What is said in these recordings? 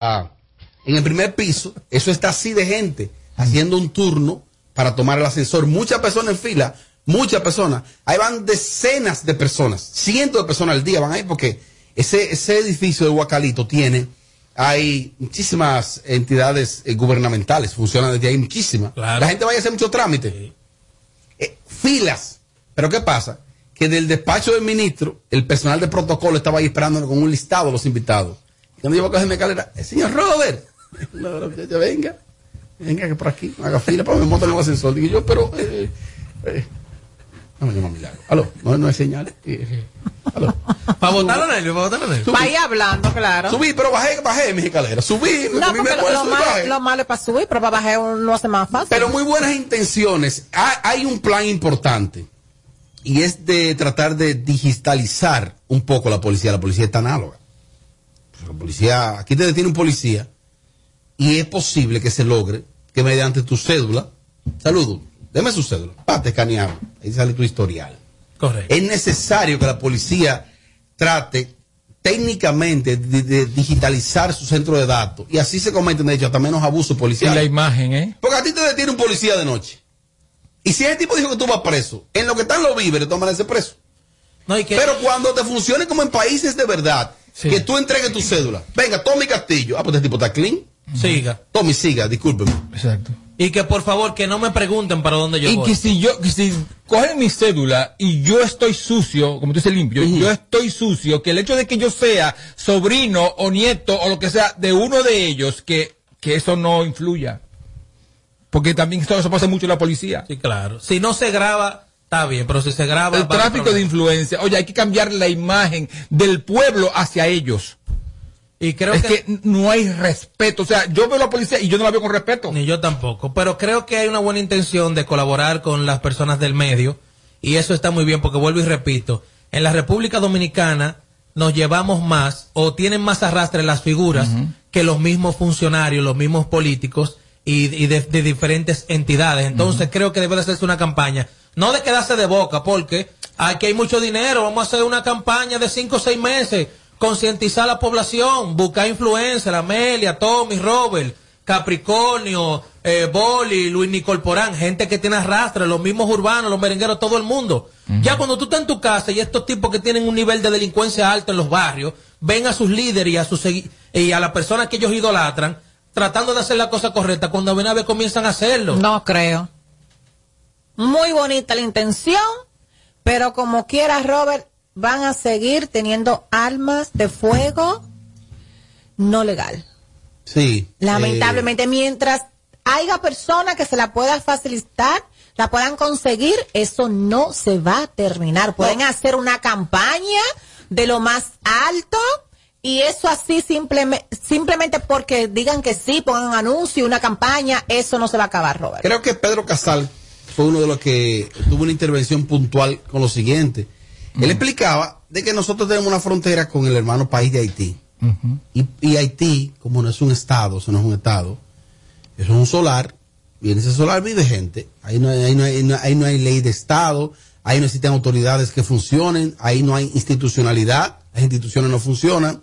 ah, en el primer piso, eso está así de gente, haciendo un turno para tomar el ascensor. Muchas personas en fila, muchas personas. Ahí van decenas de personas, cientos de personas al día van ahí porque ese, ese edificio de Huacalito tiene, hay muchísimas entidades eh, gubernamentales, funcionan desde ahí muchísimas. La gente vaya a hacer mucho trámite. Eh, filas. Pero ¿qué pasa? Que del despacho del ministro, el personal de protocolo estaba ahí esperando con un listado de los invitados. Y cuando yo voy a coger mi escalera, el señor Robert, venga, venga que por aquí, haga fila para que me monte en el ascensor. Digo yo, pero... Eh, eh, no me llama milagro. Aló, no, no hay señales. Aló. Para votarlo en él, para votarlo en él. Va ahí hablando, claro. Subí, pero bajé, bajé mis escaleras. Subí, No, a me lo, subir, malo, bajé. lo malo es para subir, pero para bajar uno lo hace más fácil. Pero muy buenas intenciones. Ha- Hay un plan importante y es de tratar de digitalizar un poco la policía. La policía está análoga. La policía, aquí te detiene un policía y es posible que se logre que mediante tu cédula, saludo, deme su cédula, pa, te escaneamos, ahí sale tu historial. Correcto. Es necesario que la policía trate técnicamente de, de digitalizar su centro de datos y así se cometen de hecho hasta menos abusos Y policiales. la imagen, ¿eh? Porque a ti te detiene un policía de noche. Y si ese tipo dijo que tú vas preso, en lo que están los víveres, toman ese preso. No, y que- Pero cuando te funcione como en países de verdad, que tú entregues tu cédula, venga, Tommy Castillo, ah, pues este tipo está clean. Siga. Tommy, siga, discúlpeme. Exacto. Y que por favor que no me pregunten para dónde yo Y voy. que si yo, que si cogen mi cédula y yo estoy sucio, como tú dices limpio, yo estoy sucio, que el hecho de que yo sea sobrino o nieto o lo que sea de uno de ellos, que, que eso no influya. Porque también eso, eso pasa mucho en la policía. Sí, claro. Si no se graba, está bien, pero si se graba... El tráfico de influencia. Oye, hay que cambiar la imagen del pueblo hacia ellos. Y creo es que- que, no hay respeto. O sea, yo veo a la policía y yo no la veo con respeto. Ni yo tampoco. Pero creo que hay una buena intención de colaborar con las personas del medio. Y eso está muy bien porque vuelvo y repito. En la República Dominicana nos llevamos más o tienen más arrastre las figuras que los mismos funcionarios, los mismos políticos y, y de, de diferentes entidades. Entonces creo que debe de hacerse una campaña. No de quedarse de boca porque aquí hay mucho dinero. Vamos a hacer una campaña de cinco o seis meses. Concientizar a la población, buscar influencia, Amelia, Tommy, Robert, Capricornio, eh, Boli, Luis Nicol Porán, gente que tiene arrastre, los mismos urbanos, los merengueros, todo el mundo. Ya cuando tú estás en tu casa y estos tipos que tienen un nivel de delincuencia alto en los barrios, ven a sus líderes y a sus y a las personas que ellos idolatran, tratando de hacer la cosa correcta, cuando ven a ver comienzan a hacerlo. No creo. Muy bonita la intención, pero como quiera, Robert, van a seguir teniendo armas de fuego no legal. Sí. Lamentablemente, mientras haya personas que se la pueda facilitar, la puedan conseguir, eso no se va a terminar. Pueden hacer una campaña de lo más alto y eso así simplemente, simplemente porque digan que sí, pongan un anuncio, una campaña, eso no se va a acabar, Robert. Creo que Pedro Casal fue uno de los que tuvo una intervención puntual con lo siguiente. Él explicaba de que nosotros tenemos una frontera con el hermano país de Haití. Y, y Haití, como no es un estado, eso no es un estado, eso es un solar, y en ese solar vive gente. Ahí no hay, ahí no hay, no- ahí no hay ley de estado, ahí no existen autoridades que funcionen, ahí no hay institucionalidad, las instituciones no funcionan.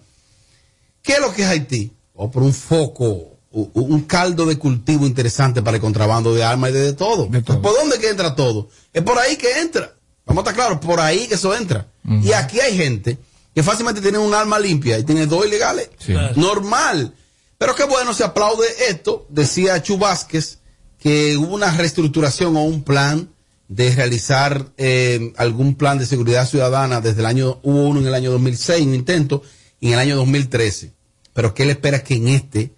¿Qué es lo que es Haití? O por un foco, un caldo de cultivo interesante para el contrabando de armas y de, de todo. ¿Por dónde que entra todo? Es por ahí que entra. Vamos a estar claros, por ahí que eso entra. Y aquí hay gente que fácilmente tiene un arma limpia y tiene dos ilegales. Normal. Pero qué bueno, se aplaude esto. Decía Chu Vázquez que hubo una reestructuración o un plan de realizar eh, algún plan de seguridad ciudadana desde el año, hubo uno en el año 2006, un intento, y en el año 2013. Pero que él espera que en este,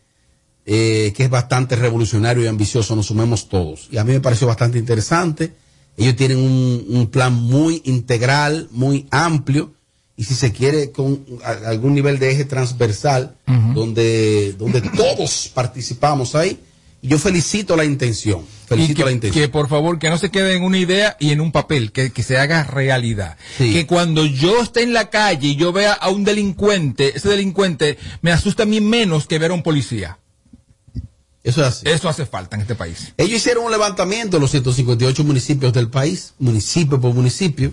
eh, que es bastante revolucionario y ambicioso, nos sumemos todos. Y a mí me pareció bastante interesante. Ellos tienen un, un plan muy integral, muy amplio, y si se quiere con a- algún nivel de eje transversal, donde, donde todos participamos ahí. Y yo felicito la intención. Y Felicito la que, intención. que, por favor, que no se quede en una idea y en un papel, que, que se haga realidad. Que cuando yo esté en la calle y yo vea a un delincuente, ese delincuente me asusta a mí menos que ver a un policía. Eso es así. Eso hace falta en este país. Ellos hicieron un levantamiento en los 158 municipios del país, municipio por municipio,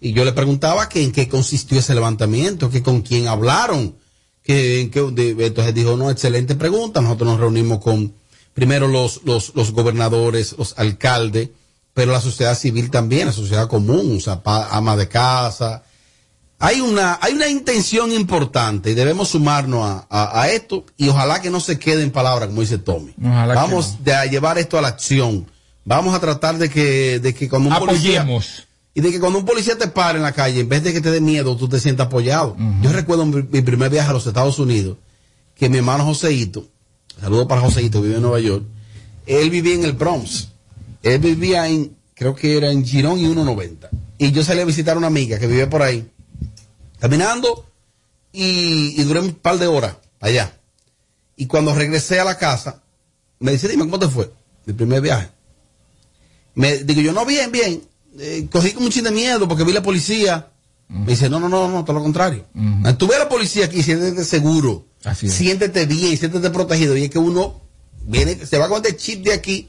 y yo le preguntaba que en qué consistió ese levantamiento, que con quién hablaron, que que de- entonces dijo, no, excelente pregunta. Nosotros nos reunimos con primero los, los, los gobernadores, los alcaldes, pero la sociedad civil también, la sociedad común, o sea, pa- ama de casa. Hay una, hay una intención importante y debemos sumarnos a, a- a esto y ojalá que no se quede en palabras, como dice Tommy. Ojalá Vamos de a llevar esto a la acción. Vamos a tratar de que, de que cuando un policía, Apoyemos. y de que cuando un policía te pare en la calle, en vez de que te dé miedo, tú te sientas apoyado. Yo recuerdo mi, mi primer viaje a los Estados Unidos, que mi hermano Joseito, saludo para Joseito, vive en Nueva York, él vivía en el Bronx. Él vivía en, creo que era en Girón y 190. Y yo salí a visitar a una amiga que vivía por ahí, caminando, y, y duré un par de horas allá. Y cuando regresé a la casa, me dice, dime, ¿cómo te fue? Mi primer viaje. Me digo yo, no, bien, bien. Eh, cogí como un chin de miedo porque vi la policía. Me dice, no, no, no, no, todo lo contrario. Ujú. Tú ves a la policía aquí, siéntete seguro. Así. Siéntete bien, siéntete protegido. Y es que uno viene, se va con este chip de aquí.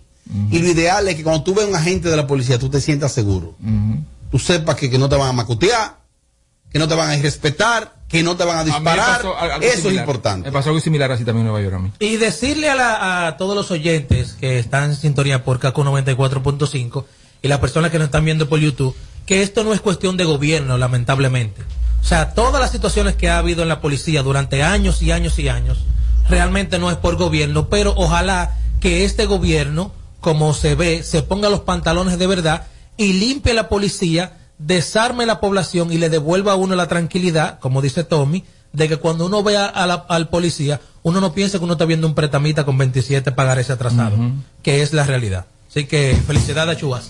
Y lo ideal es que cuando tú ves a un agente de la policía, tú te sientas seguro. Tú sepas que, que no te van a macutear, que no te van a irrespetar, que no te van a disparar. algo Eso es importante. Me pasó algo similar así también en Nueva York a mí. Y decirle a, la- a todos los oyentes que están en sintonía por KQ 94.5 y las personas que nos están viendo por YouTube que esto no es cuestión de gobierno, lamentablemente. O sea, todas las situaciones que ha habido en la policía durante años y años y años, realmente no es por gobierno, pero ojalá que este gobierno, como se ve, se ponga los pantalones de verdad y limpie la policía, desarme la población y le devuelva a uno la tranquilidad, como dice Tommy, de que cuando uno vea a la- al policía, uno no piense que uno está viendo un pretamita con 27 pagares atrasados, que es la realidad. Así que felicidades a Chubas.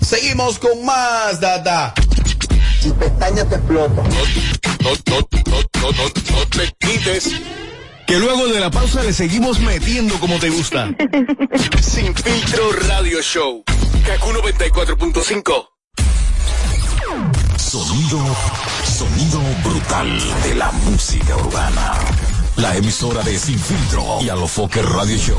Seguimos con más, Dada. y pestañas te explotan. No, no, no, no, no, no te quites. Que luego de la pausa le seguimos metiendo como te gusta. Sin filtro radio show. Kaku 94.5. Sonido, sonido brutal de la música urbana. La emisora de Sin Filtro y Alofoque Radio Show.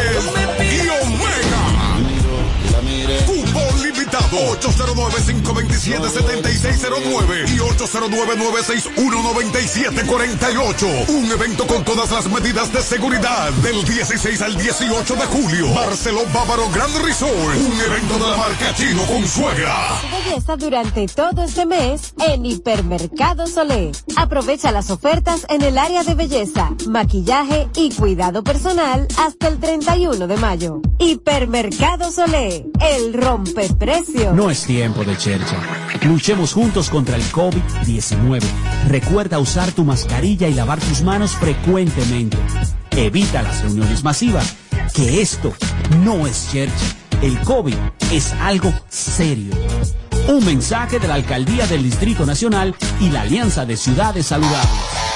Reyes. 809-527-7609 y 809-961-9748. Un evento con todas las medidas de seguridad del 16 al 18 de julio. Barcelona Bávaro Grand Resort. Un evento de la marca Chino con suegra. Belleza durante todo este mes en Hipermercado Solé. Aprovecha las ofertas en el área de belleza, maquillaje y cuidado personal hasta el 31 de mayo. Hipermercado Solé, el rompeprecio. No es tiempo de chercha. Luchemos juntos contra el COVID-19. Recuerda usar tu mascarilla y lavar tus manos frecuentemente. Evita las reuniones masivas, que esto no es chercha. El COVID es algo serio. Un mensaje de la Alcaldía del Distrito Nacional y la Alianza de Ciudades Saludables.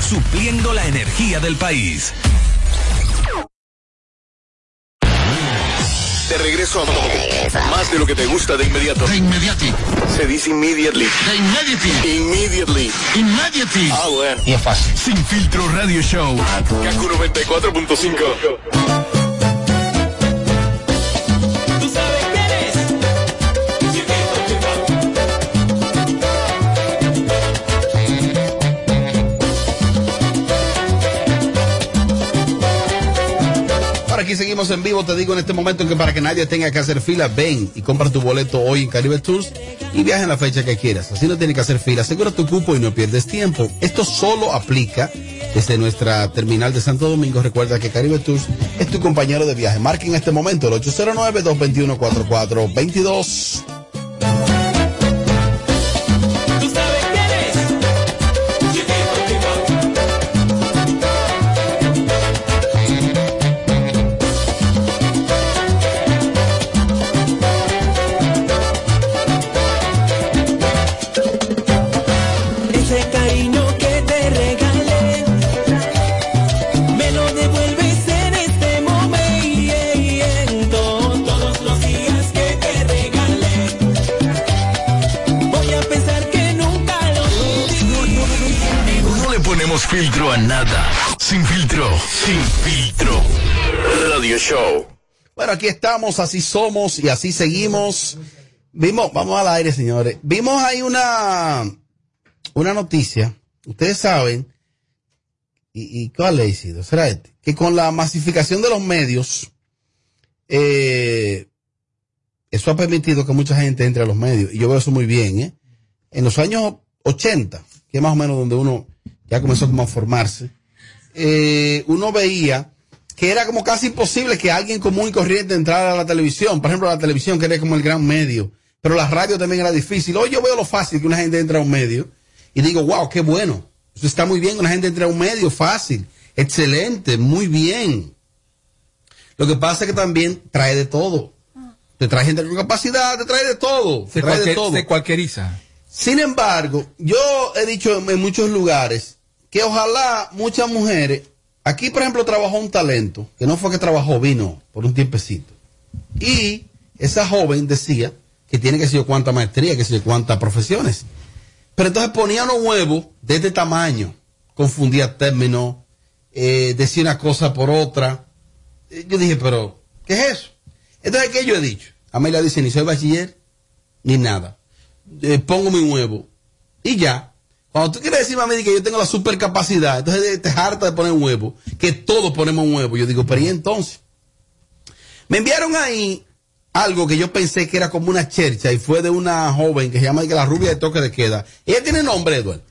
Supliendo la energía del país. De regreso a más de lo que te gusta de inmediato. De inmediati. Se dice immediately. De immediati. Immediately. Immediati. Ah, bueno. Y es fácil. Sin filtro radio show. Kaku 94.5. seguimos en vivo. Te digo en este momento que para que nadie tenga que hacer fila, ven y compra tu boleto hoy en Caribe Tours y viaja en la fecha que quieras. Así no tienes que hacer fila. Asegura tu cupo y no pierdes tiempo. Esto solo aplica desde nuestra terminal de Santo Domingo. Recuerda que Caribe Tours es tu compañero de viaje. Marca en este momento el 809-221-4422. Estamos, así somos y así seguimos. Vimos, vamos al aire, señores. Vimos ahí una, una noticia. Ustedes saben, y, y ¿cuál le sido? ¿Será este? Que con la masificación de los medios, eh, eso ha permitido que mucha gente entre a los medios. Y yo veo eso muy bien, ¿eh? En los años 80, que es más o menos donde uno ya comenzó como a formarse, eh, uno veía que era como casi imposible que alguien común y corriente entrara a la televisión. Por ejemplo, la televisión, que era como el gran medio. Pero la radio también era difícil. Hoy yo veo lo fácil que una gente entra a un medio y digo, wow, qué bueno. Eso está muy bien que una gente entre a un medio fácil. Excelente, muy bien. Lo que pasa es que también trae de todo. Te trae gente con capacidad, te trae de todo. Te Se, trae de todo. se cualquieriza. Sin embargo, yo he dicho en muchos lugares que ojalá muchas mujeres, aquí por ejemplo trabajó un talento, que no fue que trabajó, vino por un tiempecito. Y esa joven decía que tiene que ser cuánta maestría, que sé cuántas profesiones. Pero entonces ponía unos huevos de este tamaño, confundía términos, eh, decía una cosa por otra. Yo dije, pero, ¿qué es eso? Entonces, ¿qué yo he dicho? Amelia dice, ni soy bachiller, ni nada. Eh, pongo mi huevo. Y ya. Cuando tú quieres decirme a mí que yo tengo la supercapacidad, entonces te harta de poner un huevo, que todos ponemos un huevo. Yo digo, pero ¿y entonces? Me enviaron ahí algo que yo pensé que era como una chercha y fue de una joven que se llama que la rubia de toque de queda. Ella tiene nombre, Eduardo.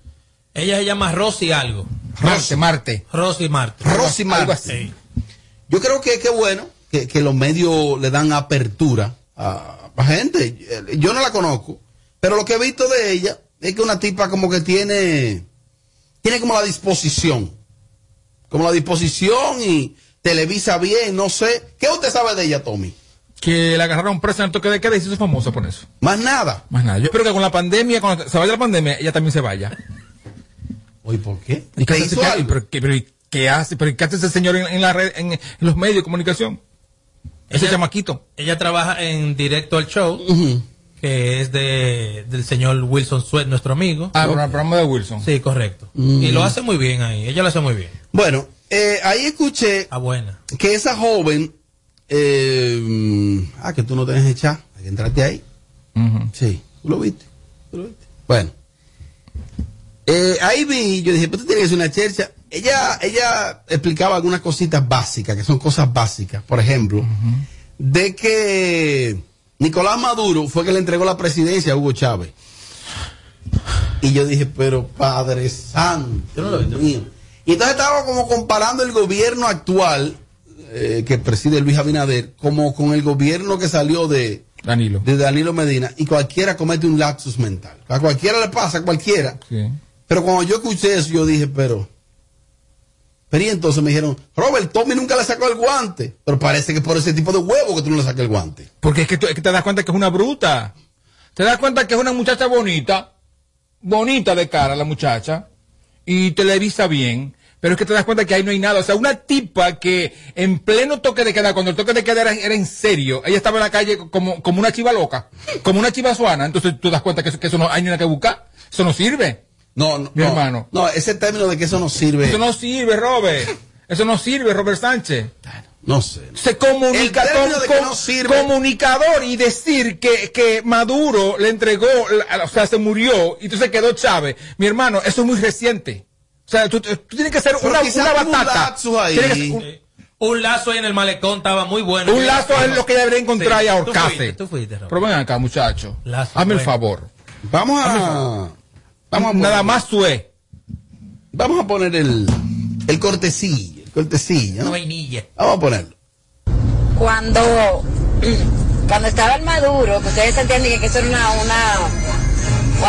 Ella se llama Rosy algo. Marte, Marte. Rosy Marte. Rosy Marte. Sí. Yo creo que qué bueno que, que los medios le dan apertura a, a gente. Yo no la conozco, pero lo que he visto de ella es que una tipa como que tiene, tiene como la disposición. Como la disposición y televisa bien, no sé. ¿Qué usted sabe de ella, Tommy? Que la agarraron presa en el toque de queda y se hizo famosa por eso. Más nada. Más nada. Yo espero que con la pandemia, cuando se vaya la pandemia, ella también se vaya. Oye, ¿por qué? ¿Y qué ¿Te hace, hizo qué- algo? pero qué- pero ¿y qué hace? ¿Pero qué hace ese señor en, en la red, en, en los medios de comunicación? Ese Ella- chamaquito. Ella trabaja en directo al show, que es de, del señor Wilson Sweat, nuestro amigo. Ah, el programa de Wilson. Sí, correcto. Mm. Y lo hace muy bien ahí. Ella lo hace muy bien. Bueno, eh, ahí escuché Ah, buena. que esa joven, eh, ah, que tú no tienes echar, hay que entrarte ahí. Sí, tú lo viste, tú lo viste. Bueno, eh, ahí vi, yo dije, pero tú tienes que ser una chercha. Ella, ella explicaba algunas cositas básicas, que son cosas básicas. Por ejemplo, de que Nicolás Maduro fue que le entregó la presidencia a Hugo Chávez. Y yo dije, pero Padre Santo, Dios mío. Y entonces estaba como comparando el gobierno actual eh, que preside Luis Abinader como con el gobierno que salió de, Danilo. de Danilo Medina y cualquiera comete un lapsus mental. A cualquiera le pasa, a cualquiera. Sí. Pero cuando yo escuché eso, yo dije, pero. Pero y entonces me dijeron, Robert, Tommy nunca le sacó el guante. Pero parece que por ese tipo de huevo que tú no le sacas el guante. Porque es que, es que te das cuenta que es una bruta. Te das cuenta que es una muchacha bonita, bonita de cara la muchacha, y televisa bien, pero es que te das cuenta que ahí no hay nada. O sea, una tipa que en pleno toque de queda, cuando el toque de queda era, era en serio, ella estaba en la calle como, como una chiva loca, como una chiva suana, entonces tú das cuenta que que eso no hay nada que buscar, eso no sirve. No, no, Mi no, hermano. No, ese término de que eso no sirve. Eso no sirve, Robert. Eso no sirve, Robert Sánchez. No sé. Se comunica, com- no sirve. comunicador y decir que, que Maduro le entregó, la- o sea, se murió y entonces quedó Chávez. Mi hermano, eso es muy reciente. O sea, tú, tú tienes que ser una, una hubo un batata. lapsus ahí. Tienes que ser un- Un lazo ahí en el malecón estaba muy bueno. Un lazo es lo que debería encontrar Sí, y tú ahorcarse. fuiste, Tú fuiste. Pero ven acá, muchacho. Lazo, Hazme el favor. Vamos a. Vamos a Nada poner- más sue. Vamos a poner el, el cortecillo. El cortecillo. ¿no? vainilla. Vamos a ponerlo. cuando cuando estaba el Maduro, que ustedes entienden que eso era una, una,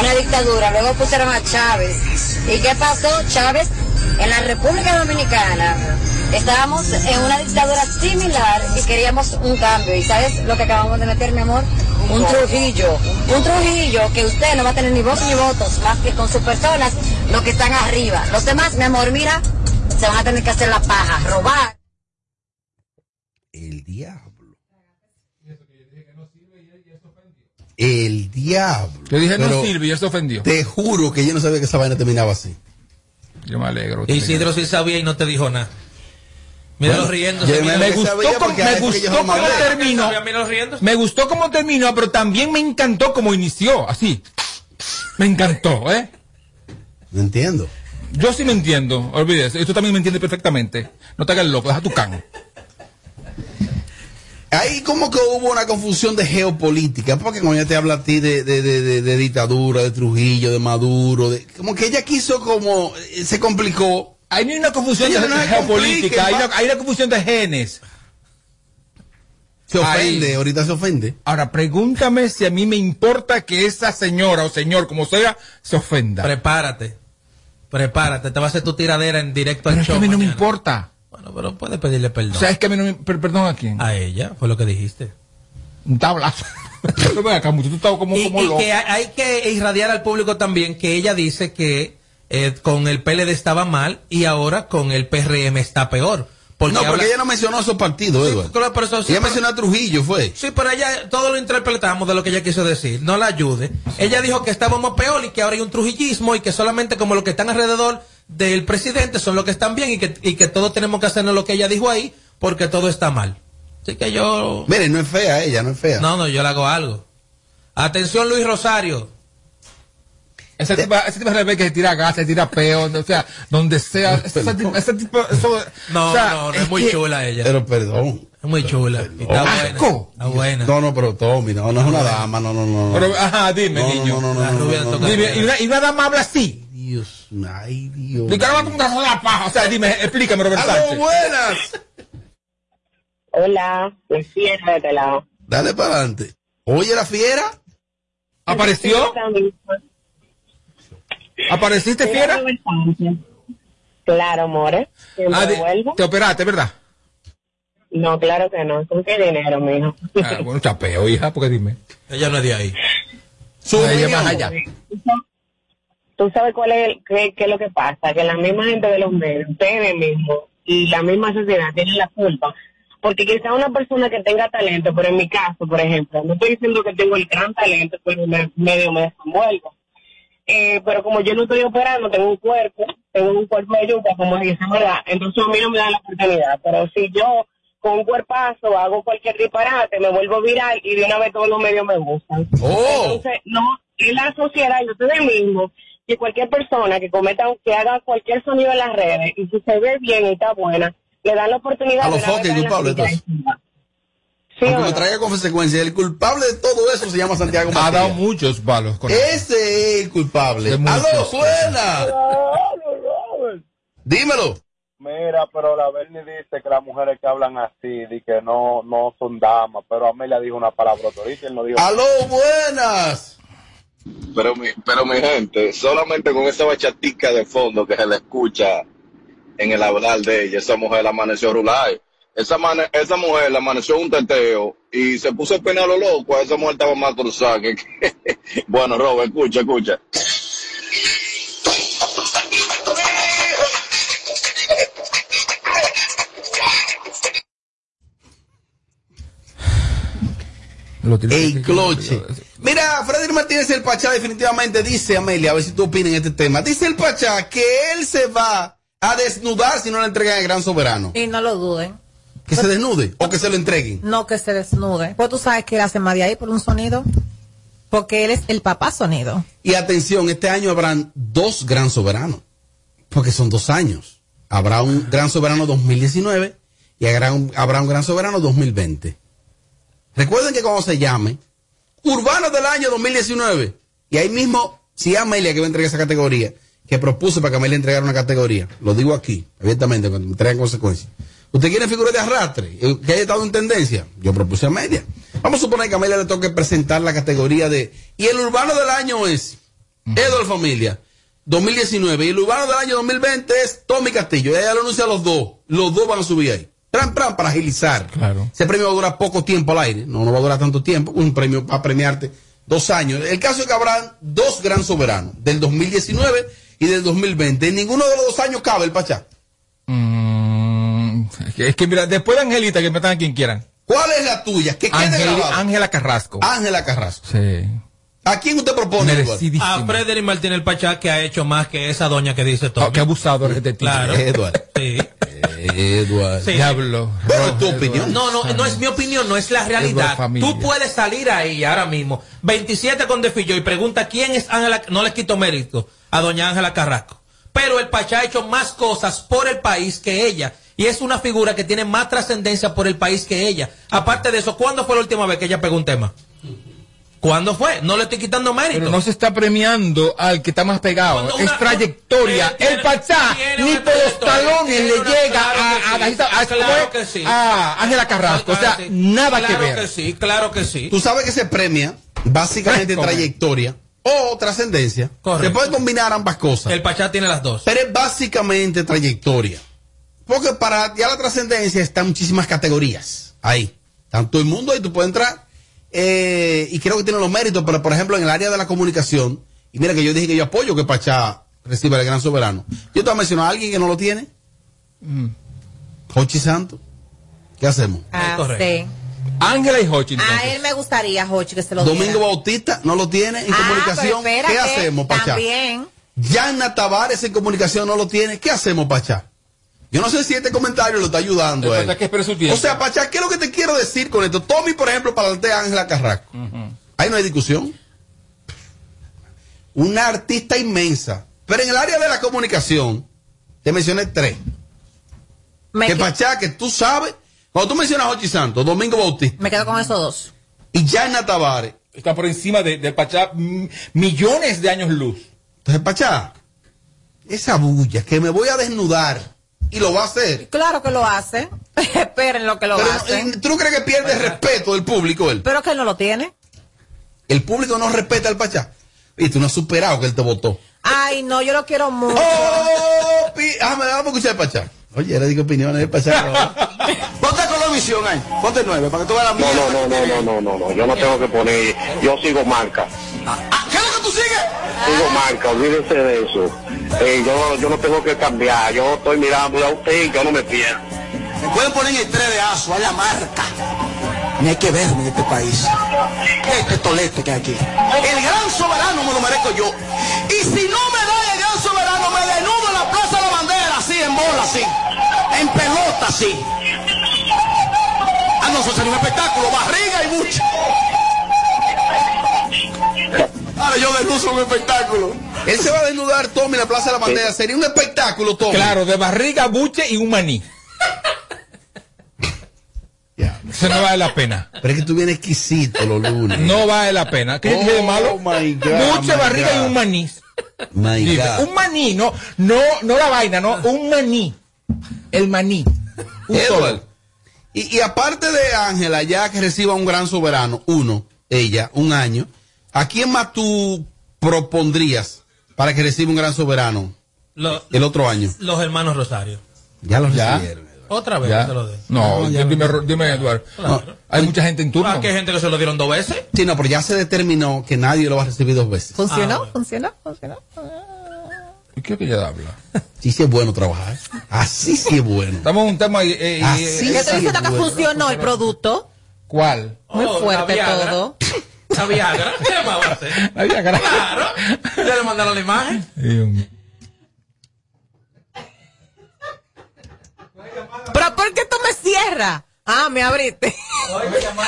una dictadura, luego pusieron a Chávez. ¿Y qué pasó? Chávez, en la República Dominicana, estábamos en una dictadura similar y queríamos un cambio. ¿Y sabes lo que acabamos de meter, mi amor? Un Trujillo. Un Trujillo que usted no va a tener ni voz ni votos, más que con sus personas, los que están arriba. Los demás, mi amor, mira, se van a tener que hacer la paja, robar. El diablo. El diablo. Yo dije no sirve y él se ofendió. Te juro que yo no sabía que esa vaina terminaba así. Yo me alegro. Isidro sí sabía y no te dijo nada. Míralo Bueno, míralo- me Me gustó, me cómo terminó. Me gustó cómo terminó, pero también me encantó cómo inició. Así. Me encantó, ¿eh? No entiendo. Yo sí me entiendo. Olvídese. Y tú también me entiendes perfectamente. No te hagas loco. Deja tu can. Ahí como que hubo una confusión de geopolítica, porque cuando ella te habla a ti de, de, de, de- de dictadura, de Trujillo, de Maduro, de, como que ella quiso como, eh, se complicó. Hay una confusión Ella de no geopolítica. Hay una, hay una confusión de genes. Se ofende, Ahí. ahorita se ofende. Ahora, pregúntame si a mí me importa que esa señora o señor, como sea, se ofenda. Prepárate. Prepárate. Te va a hacer tu tiradera en directo Pero al show. a mí no me importa. Bueno, pero puedes pedirle perdón. O sea, es que a mí no me... per- Perdón a quién. a ella, fue lo que dijiste. Un tablazo. Acá, mucho. Tú estás como, Y, como y que hay, que irradiar al público también que ella dice que eh, con el PLD estaba mal y ahora con el PRM está peor. Porque no, porque habla- ella no mencionó esos partidos, Sí, Edward. claro, pero eso- sí, ella pero- mencionó a Trujillo, fue. Sí, pero ella, todo lo interpretamos de lo que ella quiso decir. No la ayude. Ella dijo que estábamos peor y que ahora hay un trujillismo y que solamente como los que están alrededor del presidente son los que están bien y que, y que todos tenemos que hacernos lo que ella dijo ahí porque todo está mal. Así que yo... Mire, no es fea ella, no es fea. No, no, yo le hago algo. Atención Luis Rosario. Ese tipo, ese tipo de que se tira gas, se tira peo, o sea, donde sea. Ese, tipo, ese tipo, eso, No, o sea, no, no es muy que- chula ella. Pero perdón. Es muy chula. Está buena. ¡Asco! Está buena. No, no, pero Tommy, no, no es una dama, no, no, no. no. Pero, ajá, dime, No, no, niño. no, no, La no, rubia no, no, toca- no. Dime, y, una, y una dama habla así. Dios, ay, Dios. ¿Y qué le va a preguntar a la paja? O sea, dime, explícame, Robert ¡Aló, Sánchez. buenas! Hola, soy fiera de este lado. Dale para adelante. Oye, la fiera. ¿Apareció? ¿Apareciste, fiera? Claro, more. ¿Que me Ah, de- te operaste, ¿verdad? No, claro que no. ¿Con qué dinero, mijo? Ah, bueno, chapeo, hija, porque dime. Ella no es de ahí. Su Ella opinión. más allá. Tú sabes cuál es, el- qué, qué es lo que pasa, que la misma gente de los medios, ustedes mismos y la misma sociedad tienen la culpa. Porque quizá una persona que tenga talento, pero en mi caso, por ejemplo, no estoy diciendo que tengo el gran talento, pero me, medio me desenvuelvo. Eh, pero como yo no estoy operando, tengo un cuerpo, tengo un cuerpo de yuca, como dicen, ¿verdad? Entonces a mí no me dan la oportunidad. Pero si yo con un cuerpazo hago cualquier disparate, me vuelvo viral y de una vez todos los medios me gustan. Oh. Entonces, no, en la sociedad y ustedes mismos, que cualquier persona que cometa, que haga cualquier sonido en las redes, y si se ve bien y está buena, le dan la oportunidad A los de la encima. ¿Sí Aunque no? traiga consecuencias, el culpable de todo eso se llama Santiago Ha dado muchos palos con Ese es el culpable. Muchas ¡Aló, cosas. buena! Dímelo. Mira, pero la Bernie dice que las mujeres que hablan así, di que no, no son damas, pero Amelia dijo una palabra ahorita y él no dijo. ¡Aló, buenas! Pero mi, pero mi gente, solamente con esa bachatica de fondo que se le escucha en el hablar de ella, esa mujer amaneció rulay. Esa, mane- esa mujer le amaneció un teteo y se puso peinar a lo loco. Esa mujer estaba más cruzada que... que- bueno, Robert, escucha, escucha. Lo tienes ¡Ey, que- cloche! Mira, Freddy Martínez el Pachá definitivamente dice, Amelia, a ver si tú opinas en este tema. Dice el Pachá que él se va a desnudar si no le entregan al gran soberano. Y no lo duden. Que se desnude o que se lo entreguen. No que se desnude. Pues tú sabes que él hace más de ahí por un sonido. Porque él es el papá sonido. Y atención, este año habrán dos gran soberanos. Porque son dos años. Habrá un gran soberano 2019 y habrá un, habrá un gran soberano 2020. Recuerden que cuando se llame Urbano del año 2019, y ahí mismo, si Amelia que va a entregar esa categoría, que propuse para que Amelia entregara una categoría, lo digo aquí, abiertamente, cuando me traigan consecuencias. ¿Usted quiere figura de arrastre? Que haya estado en tendencia. Yo propuse a Amelia. Vamos a suponer que a Amelia le toque presentar la categoría de. Y el urbano del año es Edward Familia, 2019. Y el urbano del año 2020 es Tommy Castillo. Y ella lo anuncia a los dos. Los dos van a subir ahí. Tran, tran, para agilizar. Claro. Ese premio va a durar poco tiempo al aire. No, no va a durar tanto tiempo. Un premio va a premiarte dos años. El caso es que habrán dos gran soberanos, del 2019 y del 2020. En ninguno de los dos años cabe el Pachá. Mm, es que- que mira, después de Angelita, que metan a quien quieran. ¿Cuál es la tuya? ¿Qué grabado? Ángela Carrasco. Ángela Carrasco. Sí. ¿A quién usted propone? A Frederick Martínez Pachá que ha hecho más que esa doña que dice todo. Oh, qué abusador este tipo. Claro. Edward. Sí. Edward. Sí. Diablo. Pero es tu opinión. No, no, no es mi opinión, no es la realidad. Tú puedes salir ahí ahora mismo, 27 con Defillo, y pregunta quién es Ángela, no le quito mérito a doña Ángela Carrasco. Pero el Pachá ha hecho más cosas por el país que ella. Y es una figura que tiene más trascendencia por el país que ella. Aparte de eso, ¿cuándo fue la última vez que ella pegó un tema? ¿Cuándo fue? No le estoy quitando mérito. Pero no se está premiando al que está más pegado. Es trayectoria. Tiene- el Pachá ni por los talones le llega claro a, claro Ángela Carrasco. O sea, Claro que nada que Claro ver. que sí, claro que sí. Tú sabes que se premia básicamente trayectoria o trascendencia. Correcto. Se puede combinar ambas cosas. El Pachá tiene las dos. Pero es básicamente trayectoria. Porque para ya la trascendencia están muchísimas categorías ahí. Todo el mundo ahí, tú puedes entrar. Eh, y creo que tiene los méritos, pero por ejemplo en el área de la comunicación, y mira que yo dije que yo apoyo que Pachá reciba el gran soberano. Yo te voy a mencionar a alguien que no lo tiene. Mm. Jochi Santo. ¿Qué hacemos? Ah, sí. Ángela y Hochi. entonces. A él me gustaría, Jochi, que se lo Domingo diera. Bautista no lo tiene en Ah, comunicación. ¿Qué hacemos, Pachá? También. Yanna Tavares en comunicación no lo tiene. ¿Qué hacemos, Pachá? Yo no sé si este comentario lo está ayudando. Que tiempo. O sea, Pachá, ¿qué es lo que te quiero decir con esto? Tommy, por ejemplo, para a Ángela Carrasco. Ahí no hay discusión. Una artista inmensa. Pero en el área de la comunicación, te mencioné tres. Me, que Pachá, que tú sabes, cuando tú mencionas a Ochi Santos, Domingo Bautista me quedo con esos dos. y Yanna Tavares, Está por encima de, del Pachá millones de años luz. entonces Pachá, esa bulla que me voy a desnudar y lo va a hacer. Claro que lo hace. Esperen lo que lo Pero, hace. ¿Tú no crees que pierde el respeto del público él? Pero que él no lo tiene. El público no respeta al Pachá. Y tú no has superado que él te votó. Ay, no, yo lo quiero mucho. ¡Oh! Ah, me vamos a escuchar al Pachá. Oye, le digo opiniones del Pachá. Ponte Colomisión ahí. Ponte nueve para que tú veas la No, mía. no, no, no, no, no, no, no. Yo no tengo que poner. Yo sigo marca. Ah, ¿Qué es? Sigo marca, olvídense de eso. Eh, yo, yo no tengo que cambiar. Yo estoy mirando a usted y yo no me pierdo. Me pueden poner en el 3 de aso, a la marca. Ni hay que verme en este país. Este tolete que hay aquí. El gran soberano me lo merezco yo. Y si no me da el gran soberano, me desnudo en la plaza de la bandera, así, en bola, así. En pelota, así. Ah, no, eso sería un espectáculo, barriga y buche. Ahora yo desnudo un espectáculo. él se va a desnudar, Tommy, en la Plaza de la Bandera. Sería un espectáculo, Tommy. Claro, de barriga, buche y un maní. Eso no vale la pena. Pero es que tú vienes exquisito los lunes. No vale la pena. ¿Qué dije de malo? Oh, my God, Buche, my barriga God. y un maní. My Dime, God. un maní, no, no, no la vaina, no, un maní. El maní. Un Edward. Y, y aparte de Ángela, ya que reciba un gran soberano, uno, ella, un año, ¿a quién más tú propondrías para que reciba un gran soberano Lo- el otro año? los hermanos Rosario. Ya los Ya. recibieron. Otra vez ¿Ya? te lo doy. No, dime, dime, Eduardo. Claro. Hay mucha gente en turno. Ah, que hay gente que se lo dieron dos veces. Sí, no, pero ya se determinó que nadie lo va a recibir dos veces. ¿Funcionó? Ah, bueno. ¿Funcionó? ¿Funcionó? ¿Y qué que ella habla? Sí, sí es bueno trabajar. Así sí es bueno. Estamos en un tema. eh, eh, Así eh, ¿Qué Sí, te dice bueno. que funcionó el producto? ¿Cuál? Muy Oh, fuerte todo. La Viagra. ¿Qué más va a hacer? La Viagra. Claro. Ya le mandaron la imagen. Dios mío. ¿Pero por qué tú me cierras? Ah, me abriste.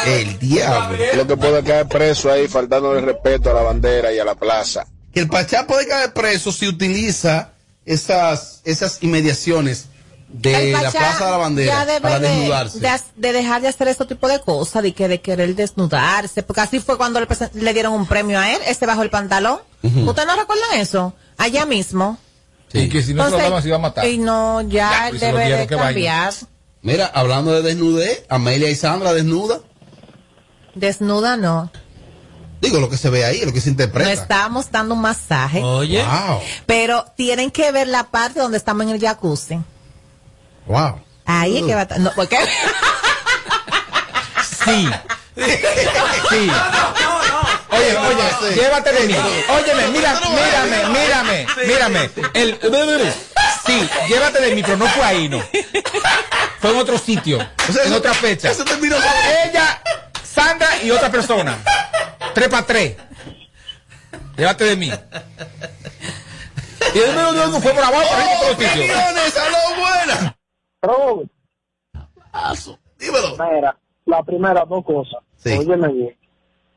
El diablo. Lo que puede caer preso ahí faltando el respeto a la bandera y a la plaza. Que el Pachá puede caer preso si utiliza esas, esas inmediaciones de la Plaza de la Bandera ya debe para de, desnudarse. de, de dejar de hacer ese tipo de cosas, de que de querer desnudarse, porque así fue cuando le, dieron un premio a él, este bajo el pantalón. Ujú. ¿Ustedes no recuerdan eso? Allá mismo. Y que si no se lo daban se iba a matar. Y no, ya, Ya, él pues, debe de cambiar. Mira, hablando de desnudez, Amelia y Sandra desnuda. Desnuda no. Digo, lo que se ve ahí, lo que se No interpreta. estábamos dando un masaje. Oye. Wow. Pero tienen que ver la parte donde estamos en el jacuzzi. Wow. Ahí es que va a estar. No, ¿por qué? Sí. Sí. Oye, oye, llévate de mí. Óyeme, mira, mírame, mírame, mírame. El, sí, llévate de mí, pero no fue ahí, no. Fue en otro sitio, en otra fecha. Ella, Sandra y otra persona. Tres para tres. Llévate de mí. Y el número uno fue por abajo, por ahí, por otro sitio. Buena. Robert. Dímelo. Mira, la primera, dos cosas. Sí. Óyeme bien.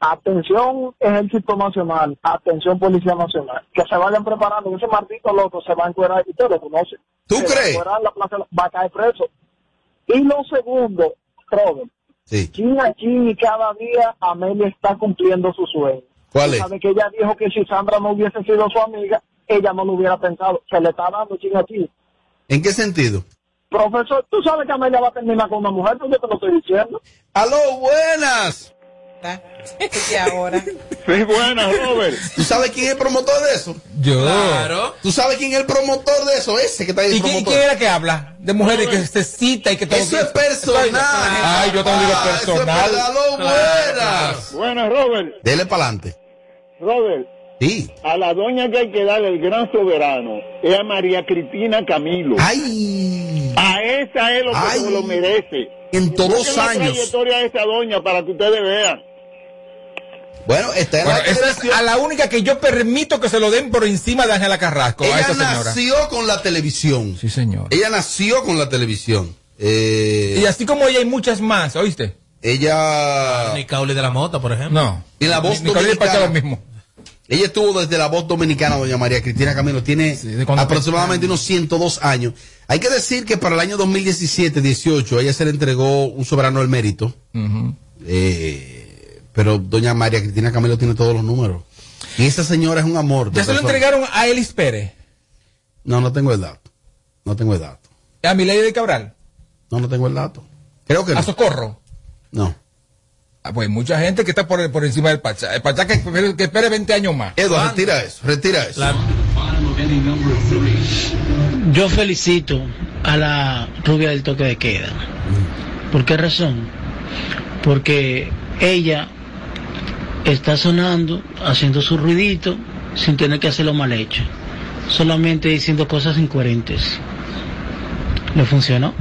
Atención Ejército Nacional, atención Policía Nacional, que se vayan preparando, ese maldito loco se va a encuerar, y usted lo conoce. ¿Tú Se va a crees? la plaza va a caer preso. Y lo segundo, Robert, Sí. chin a chin y cada día Amelia está cumpliendo su sueño. ¿Cuál es? sabes que ella dijo que si Sandra no hubiese sido su amiga, ella no lo hubiera pensado. Se le está dando chin a chin. ¿En qué sentido? Profesor, tú sabes que Amelia va a terminar con una mujer, pues yo te lo estoy diciendo. Aló, buenas. y ahora. Sí, buenas, Robert. ¿Tú sabes quién es el promotor de eso? Yo. Claro. ¿Tú sabes quién es el promotor de eso? Ese que está ahí. ¿Y quién, quién era que habla? De mujeres que se cita y que todo. Eso es personal. Ay, yo te digo Ah, eso es personal. verdad, aló, buenas. Buenas, Robert. Dele para adelante. Robert, Sí. a la doña que hay que darle el gran soberano es a María Cristina Camilo. ¡Ay! A esa es lo que se lo merece. En todos Busquen la años. trayectoria de esa doña para que ustedes vean. Bueno, esa es a la única que yo permito que se lo den por encima de Ángela Carrasco, a Ella esa señora. nació con la televisión. Sí, señor. Ella nació con la televisión. Eh, Y así como ella hay muchas más, ¿oíste? ella. Ni Caule de la Mota, por ejemplo. No. En la voz Ni- dominicana. lo mismo. Ella estuvo desde la voz dominicana, doña María Cristina Camilo. Tiene aproximadamente unos 102 años. Hay que decir que para el año 2017-18 a ella se le entregó un soberano del mérito. Eh, pero doña María Cristina Camilo tiene todos los números. Y esa señora es un amor. Ya se lo entregaron a Elis Pérez, No, no tengo el dato. No tengo el dato. a Milady de Cabral, No, no tengo el dato. Creo que no. a Socorro. No. Ah, pues mucha gente que está por, por encima del Pachá. El Pachá que, espere- que espere 20 años más. Eduardo, retira eso, retira eso. Yo felicito a la rubia del toque de queda. ¿Por qué razón? Porque ella está sonando, haciendo su ruidito, sin tener que hacerlo mal hecho. Solamente diciendo cosas incoherentes. ¿Le funcionó?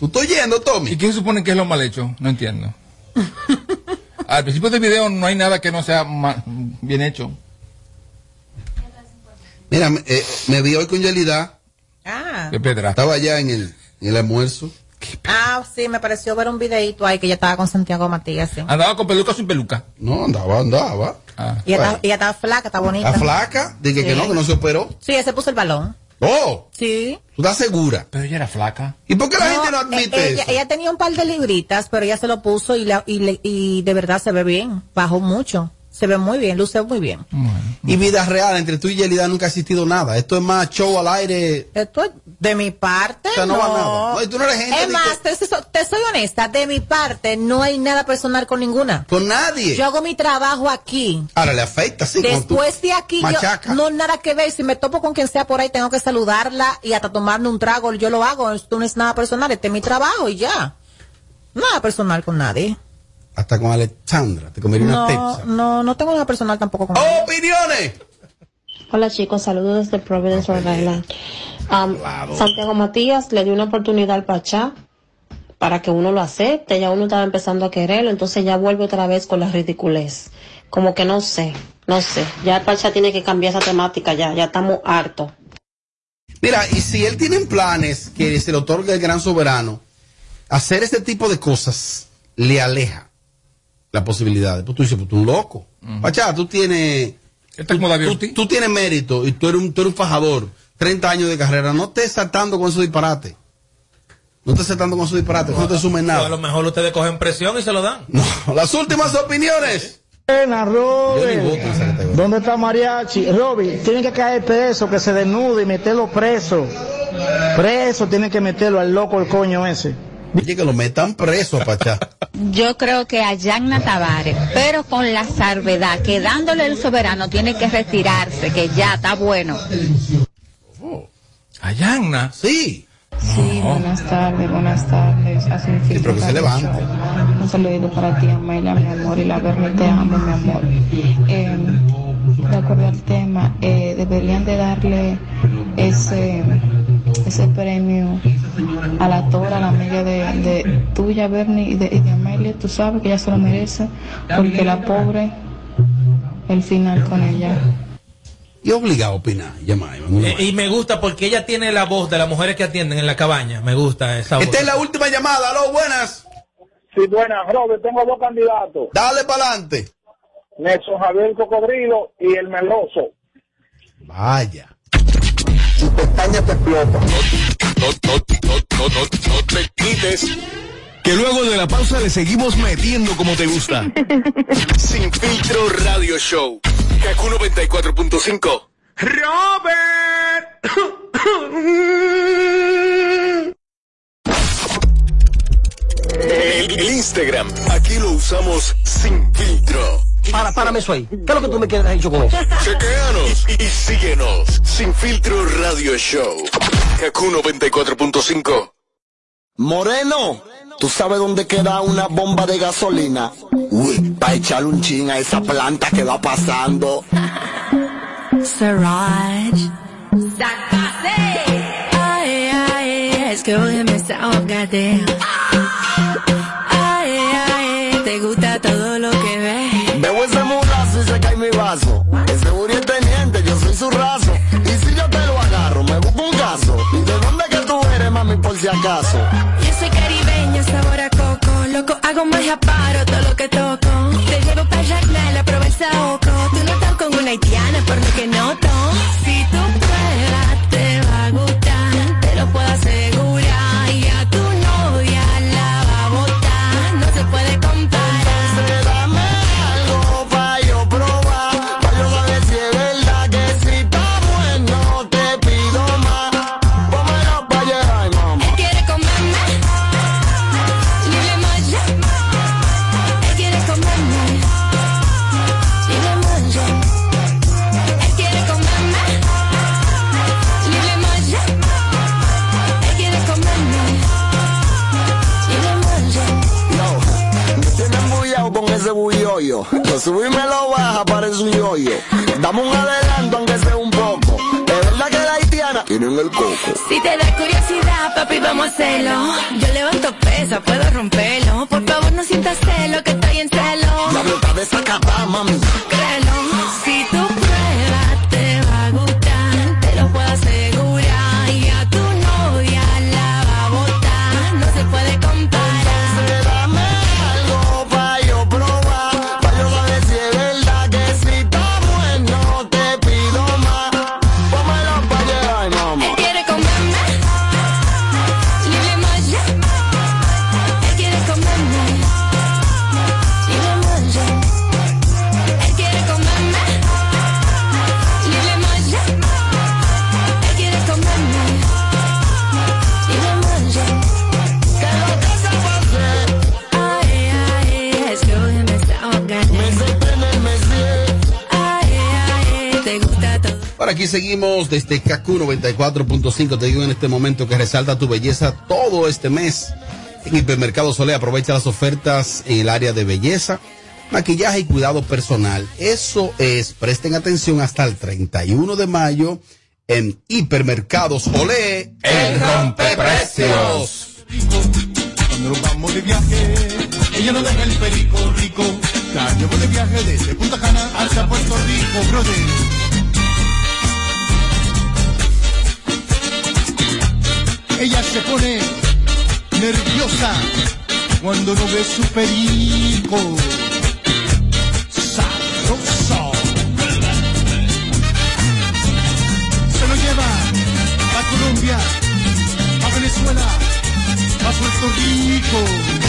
¿Tú estás yendo, Tommy? ¿Y quién supone que es lo mal hecho? No entiendo. Al principio del video no hay nada que no sea bien hecho. Mira, me, eh, me vi hoy con Yelida. Ah. Pedra. Estaba allá en el, en el almuerzo. Ah, sí, me pareció ver un videito ahí que ella estaba con Santiago Matías. Sí. Andaba con peluca o sin peluca. No, andaba, andaba. Y ella, estaba, flaca, está bonita. ¿Está flaca? Dije que no, que no se operó. Sí, ella se puso el balón. Oh, Sí. ¿tú estás segura? Pero ella era flaca. ¿Y por qué la gente no admite eh, ella, eso? ella tenía un par de libritas, pero ella se lo puso y, la- y, le- y de verdad se ve bien. Bajó mucho. Se ve muy bien, luce muy bien. Y vida real, entre tú y Yelida nunca ha existido nada. Esto es más show al aire. Esto es de mi parte. O sea, no no va nada. No, y tú no eres gente Es más, te, te soy honesta, de mi parte no hay nada personal con ninguna. Con nadie. Yo hago mi trabajo aquí. Ahora le afecta, sí. Después de aquí, yo, no nada que ver. Si me topo con quien sea por ahí, tengo que saludarla y hasta tomarme un trago. Yo lo hago. Esto no es nada personal. Este es mi trabajo y ya. Nada personal con nadie. Hasta con Alexandra. Te comería una No, pizza. no, no tengo nada personal tampoco con. ¡Opiniones! Hola chicos, saludos desde Providence, Rhode Island. Um, Santiago Matías le dio una oportunidad al Pachá para que uno lo acepte, ya uno estaba empezando a quererlo, entonces ya vuelve otra vez con la ridiculez. Como que no sé, no sé, ya el Pachá tiene que cambiar esa temática ya, ya estamos hartos. Mira, y si él tiene planes que se le otorga el gran soberano, hacer este tipo de cosas le aleja la posibilidad. Pues tú dices, pues tú un loco. Pachá, tú tienes. Este tú, tú tienes mérito y tú eres un, tú eres un fajador. 30 años de carrera, no estés saltando con su disparate. No estés saltando con su disparate, no te sumen O a nada. lo mejor ustedes cogen presión y se lo dan. No, las últimas opiniones. Buena. ¿Dónde está Mariachi? Robert, tiene que caer preso, que se desnude y meterlo preso. Preso, tiene que meterlo al loco el coño ese. Oye, que lo metan preso, Pachá. Yo creo que a Yagna Tavares, pero con la salvedad que dándole el soberano tiene que retirarse, que ya está bueno. A Yagna. Sí. Sí, buenas tardes, buenas tardes. Hace un Sí, pero que se levante. Un saludito para ti, Amelia, mi amor, y la Bernie, te amo, mi amor. Eh, de acuerdo al tema, eh, deberían de darle ese ese premio a la Tora, a la amiga de, de tuya, Bernie, y de, y de Amelia, tú sabes que ella se lo merece, porque la pobre, el final con ella. Y obligado a opinar. Llama, Eh, y me gusta porque ella tiene la voz de las mujeres que atienden en la cabaña. Me gusta esa voz. Esta es la última llamada. Aló, buenas. Sí, buenas, Robert, tengo dos candidatos. Dale para adelante. Nelson Javier Cocodrilo y el Meloso. Vaya. Pestaña te explota. No, no, no, no, no, no te quites. Que luego de la pausa le seguimos metiendo como te gusta. Sin filtro radio show. Kaku 94.5. Robert. El, el Instagram. Aquí lo usamos sin filtro. Para, párame eso ahí. ¿Qué es lo que tú me quieres dicho con eso? Chequeanos y, y síguenos. Sin filtro radio show. Kaku 94.5. Moreno, ¿tú sabes dónde queda una bomba de gasolina? Uy, para echarle un chin a esa planta que va pasando. Siraj. Ay, ay, es que hoy me desahogate. Ay, ay, te gusta todo lo que ves. Veo ese mulazo y se cae mi vaso. Ese Uri es teniente, yo soy su raso. Yo soy caribeña, sabor a coco. Loco, hago magia, paro todo lo que toco. Te llevo para Jacna, la prueba el saoco. Tú no estás con una haitiana, por lo que noto. Si tú yoyo. Dame un adelanto, aunque sea un poco. Es verdad que la haitiana tienen el coco. Si te da curiosidad, papi, vamos a hacerlo. Yo levanto pesa, puedo romperlo. Por favor, no sientas celo, que estoy en celo. La blota de esa mami. Créelo, aquí seguimos desde KQ 94.5. Te digo en este momento que resalta tu belleza todo este mes. En Hipermercado Solé aprovecha las ofertas en el área de belleza, maquillaje y cuidado personal. Eso es, presten atención hasta el 31 de mayo en Hipermercados Olé, el rompeprecios. Cuando nos vamos de viaje, ella no deja el perico rico. La llevo de viaje desde Punta Cana hasta Puerto Rico, brother. Ella se pone nerviosa cuando no ve su perico. Sabroso. Se lo lleva Colombia, a Venezuela, a Puerto Rico.